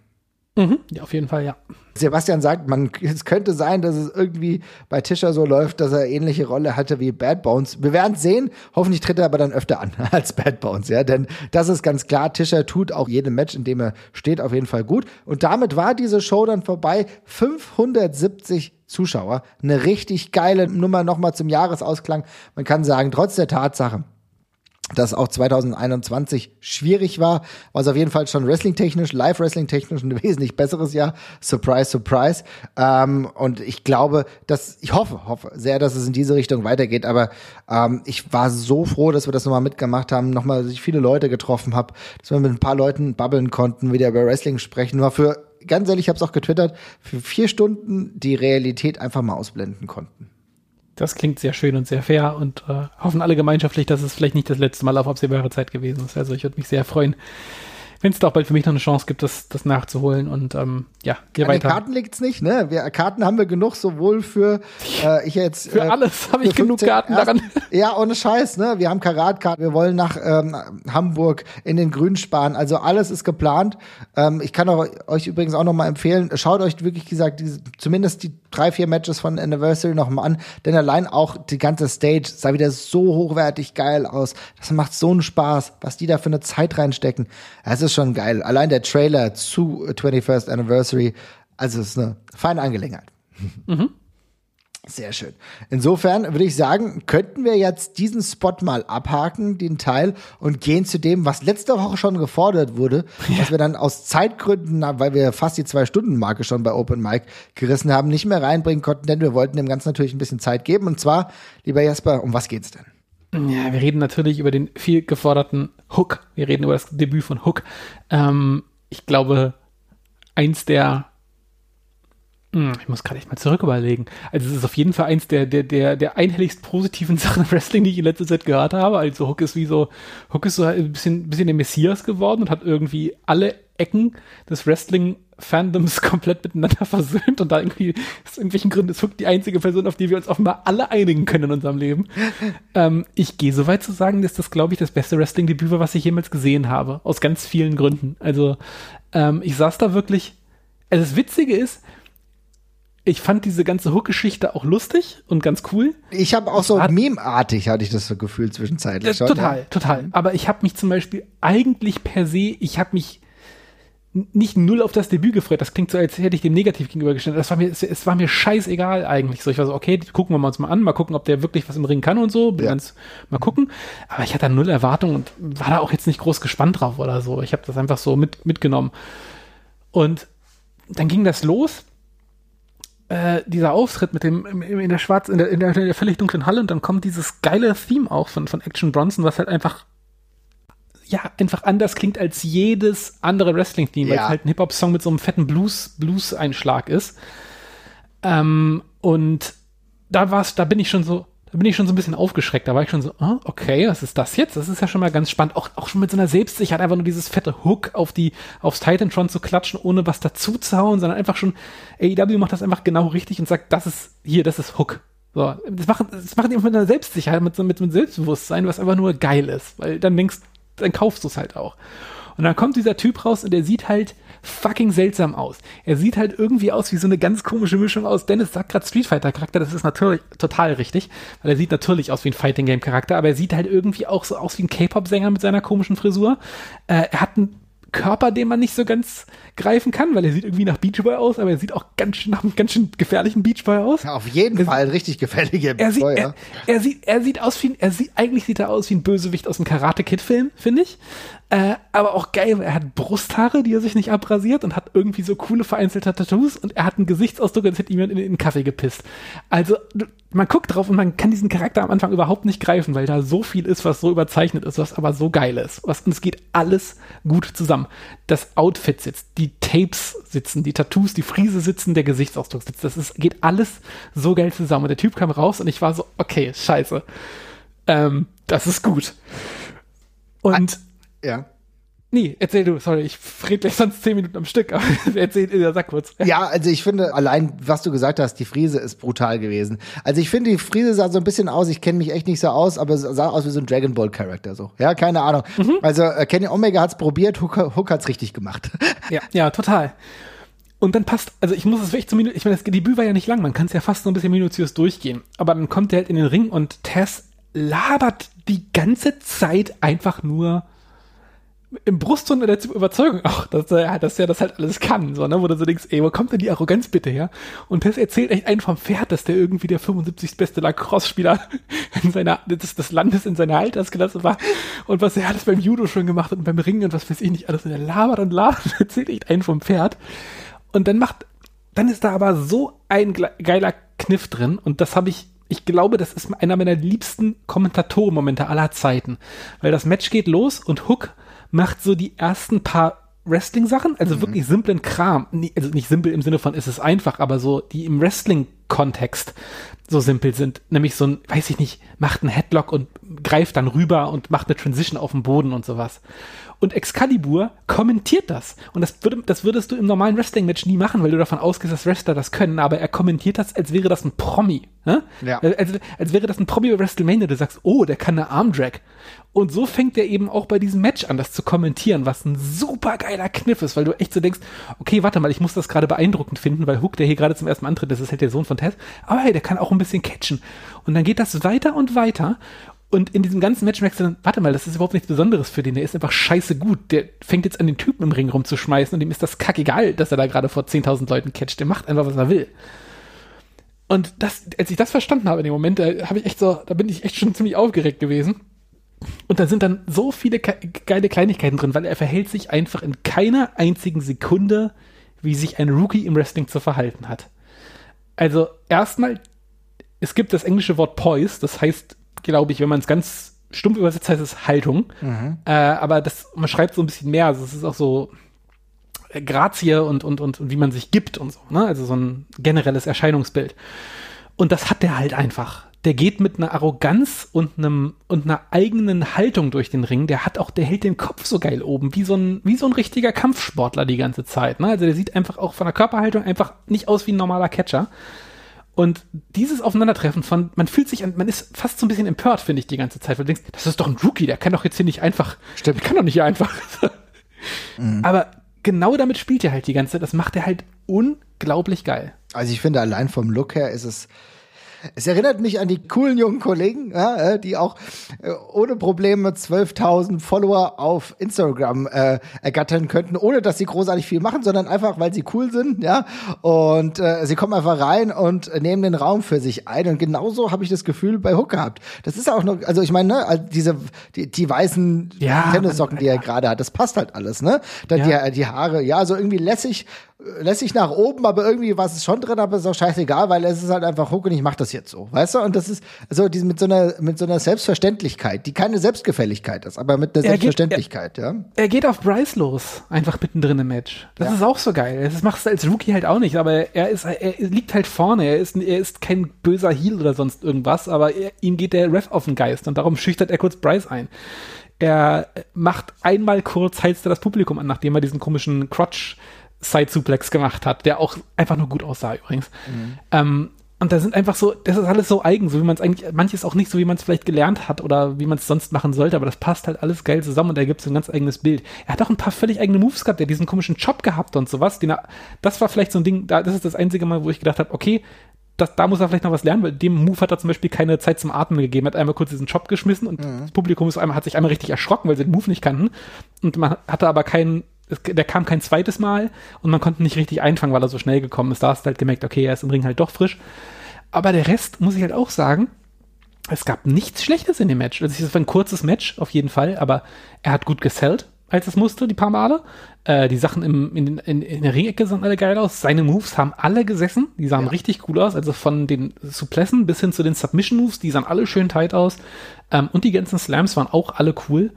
Mhm, ja, auf jeden Fall, ja. Sebastian sagt, man, es könnte sein, dass es irgendwie bei Tischer so läuft, dass er ähnliche Rolle hatte wie Bad Bones. Wir werden sehen. Hoffentlich tritt er aber dann öfter an <laughs> als Bad Bones, ja. Denn das ist ganz klar. Tischer tut auch jedem Match, in dem er steht, auf jeden Fall gut. Und damit war diese Show dann vorbei. 570 Zuschauer. Eine richtig geile Nummer nochmal zum Jahresausklang. Man kann sagen, trotz der Tatsache, dass auch 2021 schwierig war, war es auf jeden Fall schon wrestling-technisch, live-wrestling-technisch ein <laughs> wesentlich besseres Jahr. Surprise, surprise. Ähm, und ich glaube, dass, ich hoffe, hoffe sehr, dass es in diese Richtung weitergeht. Aber ähm, ich war so froh, dass wir das nochmal mitgemacht haben, nochmal, dass ich viele Leute getroffen habe, dass wir mit ein paar Leuten babbeln konnten, wieder über Wrestling sprechen. War für, ganz ehrlich, ich habe es auch getwittert, für vier Stunden die Realität einfach mal ausblenden konnten. Das klingt sehr schön und sehr fair und äh, hoffen alle gemeinschaftlich, dass es vielleicht nicht das letzte Mal auf absehbare Zeit gewesen ist. Also ich würde mich sehr freuen, wenn es doch bald für mich noch eine Chance gibt, das, das nachzuholen. Und ähm, ja, geh weiter. Karten liegt's nicht, ne? Wir, Karten haben wir genug, sowohl für äh, ich jetzt. Für äh, alles habe ich genug Karten erst, daran. Ja, ohne Scheiß, ne? Wir haben Karatkarten, wir wollen nach ähm, Hamburg in den Grünsparen. Also alles ist geplant. Ähm, ich kann auch, euch übrigens auch noch mal empfehlen, schaut euch wirklich gesagt, diese, zumindest die drei, vier Matches von Anniversary noch mal an. Denn allein auch die ganze Stage sah wieder so hochwertig geil aus. Das macht so einen Spaß, was die da für eine Zeit reinstecken. Es ist schon geil. Allein der Trailer zu 21st Anniversary, also es ist eine feine Angelegenheit. Mhm. Sehr schön. Insofern würde ich sagen, könnten wir jetzt diesen Spot mal abhaken, den Teil, und gehen zu dem, was letzte Woche schon gefordert wurde, ja. was wir dann aus Zeitgründen, weil wir fast die Zwei-Stunden-Marke schon bei Open Mic gerissen haben, nicht mehr reinbringen konnten, denn wir wollten dem Ganzen natürlich ein bisschen Zeit geben. Und zwar, lieber Jasper, um was geht's denn? Ja, wir reden natürlich über den viel geforderten Hook. Wir reden über das Debüt von Hook. Ähm, ich glaube, eins der ich muss gerade echt mal zurück überlegen. Also es ist auf jeden Fall eins der, der, der, der einhelligst positiven <laughs> Sachen im Wrestling, die ich in letzter Zeit gehört habe. Also Hook ist wie so, Hook ist so ein bisschen, bisschen der Messias geworden und hat irgendwie alle Ecken des Wrestling-Fandoms <laughs> komplett miteinander <laughs> versöhnt und da irgendwie, aus irgendwelchen Gründen ist Hook die einzige Person, auf die wir uns offenbar alle einigen können in unserem Leben. ähm, ich gehe so weit zu sagen, dass das, glaube ich, das beste Wrestling-Debüt war, was ich jemals gesehen habe. Aus ganz vielen Gründen. Also, ähm, ich saß da wirklich, also das Witzige ist, ich fand diese ganze Hook-Geschichte auch lustig und ganz cool. Ich habe auch so meme-artig, hatte ich das Gefühl zwischenzeitlich. Ja, total, ja. total. Aber ich habe mich zum Beispiel eigentlich per se, ich habe mich nicht null auf das Debüt gefreut. Das klingt so, als hätte ich dem negativ gegenübergestellt. Das war mir, es, es, war mir scheißegal eigentlich. So, ich war so, okay, gucken wir uns mal an, mal gucken, ob der wirklich was im Ring kann und so. Ja. Ganz, mal gucken. Aber ich hatte da null Erwartung und war da auch jetzt nicht groß gespannt drauf oder so. Ich habe das einfach so mit, mitgenommen. Und dann ging das los äh, dieser Auftritt mit dem in der schwarz in der, in der, in der völlig dunklen Halle und dann kommt dieses geile Theme auch von von Action Bronson, was halt einfach ja einfach anders klingt als jedes andere Wrestling Theme, ja. weil es halt ein Hip Hop Song mit so einem fetten Blues Blues Einschlag ist. Ähm, und da war's, da bin ich schon so, da bin ich schon so ein bisschen aufgeschreckt. Da war ich schon so, oh, okay, was ist das jetzt? Das ist ja schon mal ganz spannend. Auch, auch schon mit so einer Selbstsicherheit, einfach nur dieses fette Hook auf die, aufs Titantron zu klatschen, ohne was dazu zu hauen, sondern einfach schon, AEW macht das einfach genau richtig und sagt, das ist, hier, das ist Hook. So, das machen, das machen die mit einer Selbstsicherheit, mit, mit, mit Selbstbewusstsein, was einfach nur geil ist. Weil dann denkst, dann kaufst du es halt auch. Und dann kommt dieser Typ raus und der sieht halt, fucking seltsam aus. Er sieht halt irgendwie aus wie so eine ganz komische Mischung aus. Dennis sagt gerade Street Fighter Charakter, das ist natürlich total richtig, weil er sieht natürlich aus wie ein Fighting Game Charakter, aber er sieht halt irgendwie auch so aus wie ein K-Pop Sänger mit seiner komischen Frisur. Äh, er hat einen Körper, den man nicht so ganz greifen kann, weil er sieht irgendwie nach Beachboy aus, aber er sieht auch ganz schön nach einem ganz schön gefährlichen Beachboy aus. Ja, auf jeden er Fall ein richtig gefährlicher er sieht, er, er, sieht, er sieht aus wie, er sieht, eigentlich sieht er aus wie ein Bösewicht aus einem Karate-Kid-Film, finde ich. Äh, aber auch geil, er hat Brusthaare, die er sich nicht abrasiert und hat irgendwie so coole vereinzelte Tattoos und er hat einen Gesichtsausdruck, als hätte jemand in, in den Kaffee gepisst. Also, man guckt drauf und man kann diesen Charakter am Anfang überhaupt nicht greifen, weil da so viel ist, was so überzeichnet ist, was aber so geil ist. Was, und es geht alles gut zusammen. Das Outfit sitzt, die Tapes sitzen, die Tattoos, die Friese sitzen, der Gesichtsausdruck sitzt. Das ist, geht alles so geil zusammen. Und der Typ kam raus und ich war so, okay, scheiße. Ähm, das ist gut. Und ja. Nee, erzähl du, sorry, ich rede gleich sonst zehn Minuten am Stück, aber <laughs> erzähl, ja, sag kurz. Ja, also ich finde, allein, was du gesagt hast, die Friese ist brutal gewesen. Also ich finde, die Friese sah so ein bisschen aus, ich kenne mich echt nicht so aus, aber es sah aus wie so ein Dragon Ball Charakter so. Ja, keine Ahnung. Mhm. Also äh, Kenny Omega hat's probiert, Hook, Hook hat's richtig gemacht. Ja, ja, total. Und dann passt, also ich muss es wirklich zum ich meine, das Debüt war ja nicht lang, man kann es ja fast so ein bisschen minutiös durchgehen. Aber dann kommt er halt in den Ring und Tess labert die ganze Zeit einfach nur im Brustton der Überzeugung auch, dass er, dass er das halt alles kann, so, ne, wo du so denkst, ey, wo kommt denn die Arroganz bitte her? Und Tess erzählt echt einen vom Pferd, dass der irgendwie der 75. beste Lacrosse-Spieler <laughs> in seiner, des, des Landes in seiner Altersklasse war und was er alles beim Judo schon gemacht hat und beim Ringen und was weiß ich nicht alles und er labert und labert und <laughs> erzählt echt einen vom Pferd und dann macht, dann ist da aber so ein geiler Kniff drin und das habe ich ich glaube, das ist einer meiner liebsten Kommentatorenmomente aller Zeiten, weil das Match geht los und Hook macht so die ersten paar Wrestling-Sachen, also mhm. wirklich simplen Kram. Also nicht simpel im Sinne von, es ist einfach, aber so, die im Wrestling-Kontext so simpel sind. Nämlich so ein, weiß ich nicht, macht einen Headlock und greift dann rüber und macht eine Transition auf dem Boden und sowas. Und Excalibur kommentiert das. Und das, würde, das würdest du im normalen Wrestling-Match nie machen, weil du davon ausgehst, dass Wrestler das können. Aber er kommentiert das, als wäre das ein Promi. Ne? Ja. Als, als wäre das ein Promi bei WrestleMania. Du sagst, oh, der kann eine Armdrag. Und so fängt er eben auch bei diesem Match an, das zu kommentieren, was ein super geiler Kniff ist, weil du echt so denkst, okay, warte mal, ich muss das gerade beeindruckend finden, weil Hook, der hier gerade zum ersten Mal antritt, das ist halt der Sohn von Tess, aber hey, der kann auch ein bisschen catchen. Und dann geht das weiter und weiter und in diesem ganzen Match merkst du dann, warte mal, das ist überhaupt nichts Besonderes für den. Der ist einfach scheiße gut. Der fängt jetzt an, den Typen im Ring rumzuschmeißen und dem ist das kackegal, dass er da gerade vor 10.000 Leuten catcht. Der macht einfach, was er will. Und das, als ich das verstanden habe in dem Moment, da habe ich echt so, da bin ich echt schon ziemlich aufgeregt gewesen. Und da sind dann so viele geile Kleinigkeiten drin, weil er verhält sich einfach in keiner einzigen Sekunde, wie sich ein Rookie im Wrestling zu verhalten hat. Also erstmal, es gibt das englische Wort poise, das heißt glaube ich, wenn man es ganz stumpf übersetzt, heißt es Haltung. Mhm. Äh, aber das, man schreibt so ein bisschen mehr. Also es ist auch so äh, Grazie und, und, und, und wie man sich gibt und so, ne? Also so ein generelles Erscheinungsbild. Und das hat der halt einfach. Der geht mit einer Arroganz und einem und einer eigenen Haltung durch den Ring. Der hat auch, der hält den Kopf so geil oben, wie so ein, wie so ein richtiger Kampfsportler die ganze Zeit. Ne? Also der sieht einfach auch von der Körperhaltung einfach nicht aus wie ein normaler Catcher. Und dieses Aufeinandertreffen von, man fühlt sich an, man ist fast so ein bisschen empört, finde ich, die ganze Zeit, weil du denkst, das ist doch ein Rookie, der kann doch jetzt hier nicht einfach, Stimmt. der kann doch nicht hier einfach. mhm. Aber genau damit spielt er halt die ganze Zeit, das macht er halt unglaublich geil. Also ich finde, allein vom Look her ist es, es erinnert mich an die coolen jungen Kollegen, ja, äh, die auch äh, ohne Probleme 12.000 Follower auf Instagram äh, ergattern könnten, ohne dass sie großartig viel machen, sondern einfach, weil sie cool sind, ja. Und äh, sie kommen einfach rein und nehmen den Raum für sich ein. Und genauso habe ich das Gefühl bei Hook gehabt. Das ist auch noch, also ich meine, ne, diese die, die weißen ja, Tennissocken, die er gerade hat, das passt halt alles, ne? Dann ja. die, die Haare, ja, so irgendwie lässig lässt sich nach oben, aber irgendwie war es schon drin, aber ist auch scheißegal, weil es ist halt einfach Hook und ich mach das jetzt so, weißt du? Und das ist so also mit so einer mit so einer Selbstverständlichkeit, die keine Selbstgefälligkeit ist, aber mit einer er Selbstverständlichkeit, geht, ja. Er geht auf Bryce los, einfach mittendrin im Match. Das ja. ist auch so geil. Das machst du als Rookie halt auch nicht, aber er ist er liegt halt vorne, er ist er ist kein böser Heel oder sonst irgendwas, aber er, ihm geht der Ref auf den Geist und darum schüchtert er kurz Bryce ein er macht einmal kurz, heizt er das Publikum an, nachdem er diesen komischen Crotch Side-Suplex gemacht hat, der auch einfach nur gut aussah übrigens. Mhm. Ähm, und da sind einfach so, das ist alles so eigen, so wie man es eigentlich, manches auch nicht so, wie man es vielleicht gelernt hat oder wie man es sonst machen sollte, aber das passt halt alles geil zusammen und da gibt es ein ganz eigenes Bild. Er hat auch ein paar völlig eigene Moves gehabt, der diesen komischen Chop gehabt und sowas. Den er, das war vielleicht so ein Ding, da, das ist das einzige Mal, wo ich gedacht habe, okay, das, da muss er vielleicht noch was lernen, weil dem Move hat er zum Beispiel keine Zeit zum Atmen gegeben. Er hat einmal kurz diesen Chop geschmissen und mhm. das Publikum ist einmal, hat sich einmal richtig erschrocken, weil sie den Move nicht kannten. Und man hatte aber keinen es, der kam kein zweites Mal und man konnte nicht richtig einfangen, weil er so schnell gekommen ist. Da hast du halt gemerkt, okay, er ist im Ring halt doch frisch. Aber der Rest, muss ich halt auch sagen, es gab nichts Schlechtes in dem Match. Also es war ein kurzes Match, auf jeden Fall, aber er hat gut gesellt, als es musste, die paar Male. Äh, die Sachen im, in, in, in der Ringecke sahen alle geil aus. Seine Moves haben alle gesessen. Die sahen ja. richtig cool aus. Also von den Suplessen bis hin zu den Submission-Moves, die sahen alle schön tight aus. Ähm, und die ganzen Slams waren auch alle cool.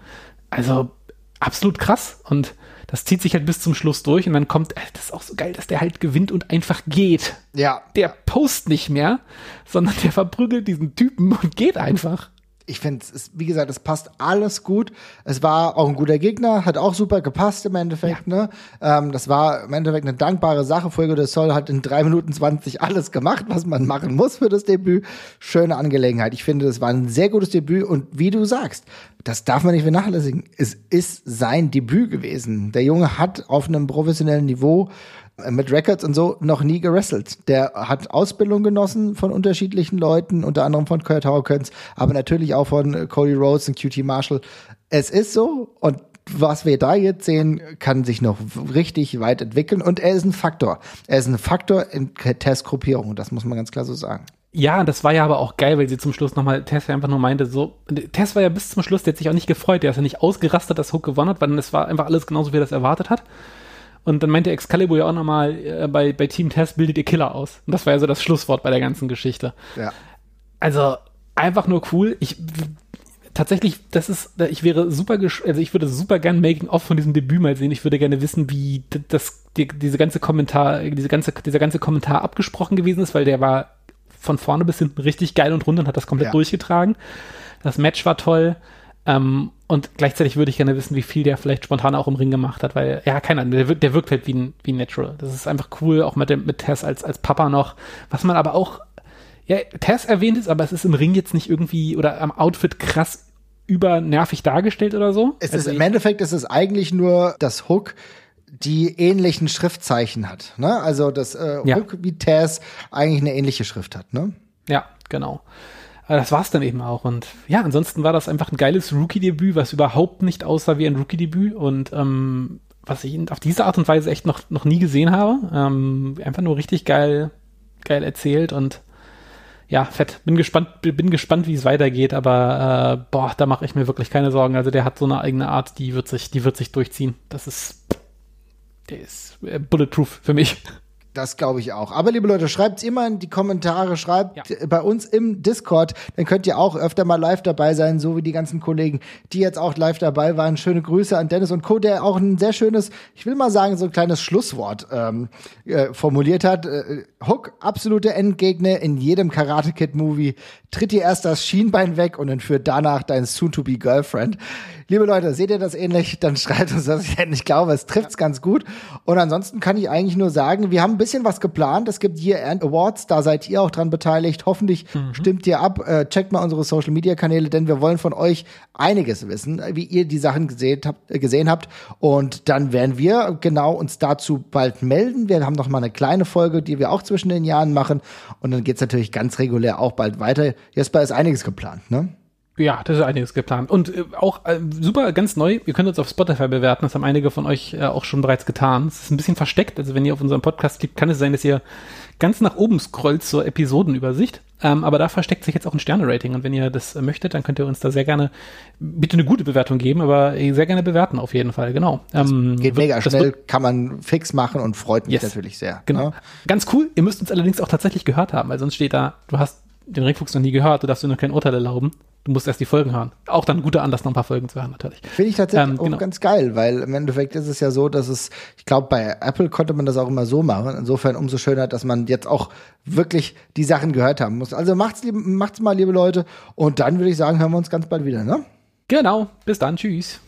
Also absolut krass. Und das zieht sich halt bis zum Schluss durch und dann kommt, das ist auch so geil, dass der halt gewinnt und einfach geht. Ja. Der post nicht mehr, sondern der verprügelt diesen Typen und geht einfach ich finde, es wie gesagt, es passt alles gut. Es war auch ein guter Gegner, hat auch super gepasst im Endeffekt. Ja. Ne? Ähm, das war im Endeffekt eine dankbare Sache. Fuego de Sol hat in drei Minuten 20 alles gemacht, was man machen muss für das Debüt. Schöne Angelegenheit. Ich finde, das war ein sehr gutes Debüt und wie du sagst, das darf man nicht vernachlässigen. Es ist sein Debüt gewesen. Der Junge hat auf einem professionellen Niveau mit Records und so noch nie gewrestelt. Der hat Ausbildung genossen von unterschiedlichen Leuten, unter anderem von Kurt Hawkins, aber natürlich auch von Cody Rhodes und QT Marshall. Es ist so und was wir da jetzt sehen, kann sich noch richtig weit entwickeln und er ist ein Faktor. Er ist ein Faktor in Testgruppierung, das muss man ganz klar so sagen. Ja, das war ja aber auch geil, weil sie zum Schluss nochmal, Tess ja einfach nur meinte, so, Tess war ja bis zum Schluss, der hat sich auch nicht gefreut, der ist ja nicht ausgerastet, dass Hook gewonnen hat, weil es war einfach alles genauso, wie er das erwartet hat. Und dann meinte Excalibur ja auch nochmal, äh, bei, bei Team Test bildet ihr Killer aus. Und das war ja so das Schlusswort bei der ganzen Geschichte. Ja. Also, einfach nur cool. Ich, tatsächlich, das ist, ich wäre super, also ich würde super gern Making-of von diesem Debüt mal sehen. Ich würde gerne wissen, wie das, die, diese ganze Kommentar, diese ganze, dieser ganze Kommentar abgesprochen gewesen ist, weil der war von vorne bis hinten richtig geil und rund und hat das komplett ja. durchgetragen. Das Match war toll. Ähm, und gleichzeitig würde ich gerne wissen, wie viel der vielleicht spontan auch im Ring gemacht hat, weil, ja, keine Ahnung, der, wirkt, der wirkt halt wie ein, wie ein Natural. Das ist einfach cool, auch mit, dem, mit Tess als, als Papa noch. Was man aber auch, ja, Tess erwähnt ist, aber es ist im Ring jetzt nicht irgendwie oder am Outfit krass übernervig dargestellt oder so. Es also ist, im Endeffekt ist es eigentlich nur das Hook, die ähnlichen Schriftzeichen hat. Ne? Also das äh, ja. Tess eigentlich eine ähnliche Schrift hat. Ne? Ja, genau. Aber das war's dann eben auch. Und ja, ansonsten war das einfach ein geiles Rookie-Debüt, was überhaupt nicht aussah wie ein Rookie-Debüt und ähm, was ich auf diese Art und Weise echt noch, noch nie gesehen habe. Ähm, einfach nur richtig geil, geil erzählt und ja, fett. Bin gespannt, bin gespannt, wie es weitergeht, aber äh, boah, da mache ich mir wirklich keine Sorgen. Also der hat so eine eigene Art, die wird sich, die wird sich durchziehen. Das ist, der ist äh, bulletproof für mich. Das glaube ich auch. Aber liebe Leute, schreibt's immer in die Kommentare, schreibt ja. bei uns im Discord, dann könnt ihr auch öfter mal live dabei sein, so wie die ganzen Kollegen, die jetzt auch live dabei waren. Schöne Grüße an Dennis und Co., der auch ein sehr schönes, ich will mal sagen, so ein kleines Schlusswort ähm, äh, formuliert hat. Äh, Hook, absolute Endgegner in jedem Karate Kid Movie. Tritt dir erst das Schienbein weg und entführt danach dein soon-to-be Girlfriend. Liebe Leute, seht ihr das ähnlich? Dann <laughs> schreibt uns das. Ich glaube, es trifft's ganz gut. Und ansonsten kann ich eigentlich nur sagen, wir haben bisschen was geplant. Es gibt Year End Awards, da seid ihr auch dran beteiligt. Hoffentlich mhm. stimmt ihr ab. Äh, checkt mal unsere Social Media Kanäle, denn wir wollen von euch einiges wissen, wie ihr die Sachen gesehen habt, äh, gesehen habt. Und dann werden wir genau uns dazu bald melden. Wir haben noch mal eine kleine Folge, die wir auch zwischen den Jahren machen. Und dann geht's natürlich ganz regulär auch bald weiter. Jesper ist einiges geplant, ne? Ja, das ist einiges geplant. Und äh, auch äh, super, ganz neu, ihr könnt uns auf Spotify bewerten, das haben einige von euch äh, auch schon bereits getan. Es ist ein bisschen versteckt, also wenn ihr auf unserem Podcast klickt, kann es sein, dass ihr ganz nach oben scrollt zur Episodenübersicht. Ähm, aber da versteckt sich jetzt auch ein Sterne-Rating. Und wenn ihr das äh, möchtet, dann könnt ihr uns da sehr gerne bitte eine gute Bewertung geben, aber äh, sehr gerne bewerten auf jeden Fall, genau. Ähm, geht wird, mega schnell, kann man fix machen und freut mich yes. natürlich sehr. Genau. Ne? Ganz cool, ihr müsst uns allerdings auch tatsächlich gehört haben, weil sonst steht da, du hast den Ringfuchs noch nie gehört, du darfst dir noch kein Urteil erlauben. Du musst erst die Folgen hören. Auch dann ein guter Anlass, noch ein paar Folgen zu hören, natürlich. Finde ich tatsächlich ähm, genau. auch ganz geil, weil im Endeffekt ist es ja so, dass es, ich glaube, bei Apple konnte man das auch immer so machen. Insofern umso schöner, dass man jetzt auch wirklich die Sachen gehört haben muss. Also macht's, macht's mal, liebe Leute. Und dann würde ich sagen, hören wir uns ganz bald wieder, ne? Genau. Bis dann. Tschüss.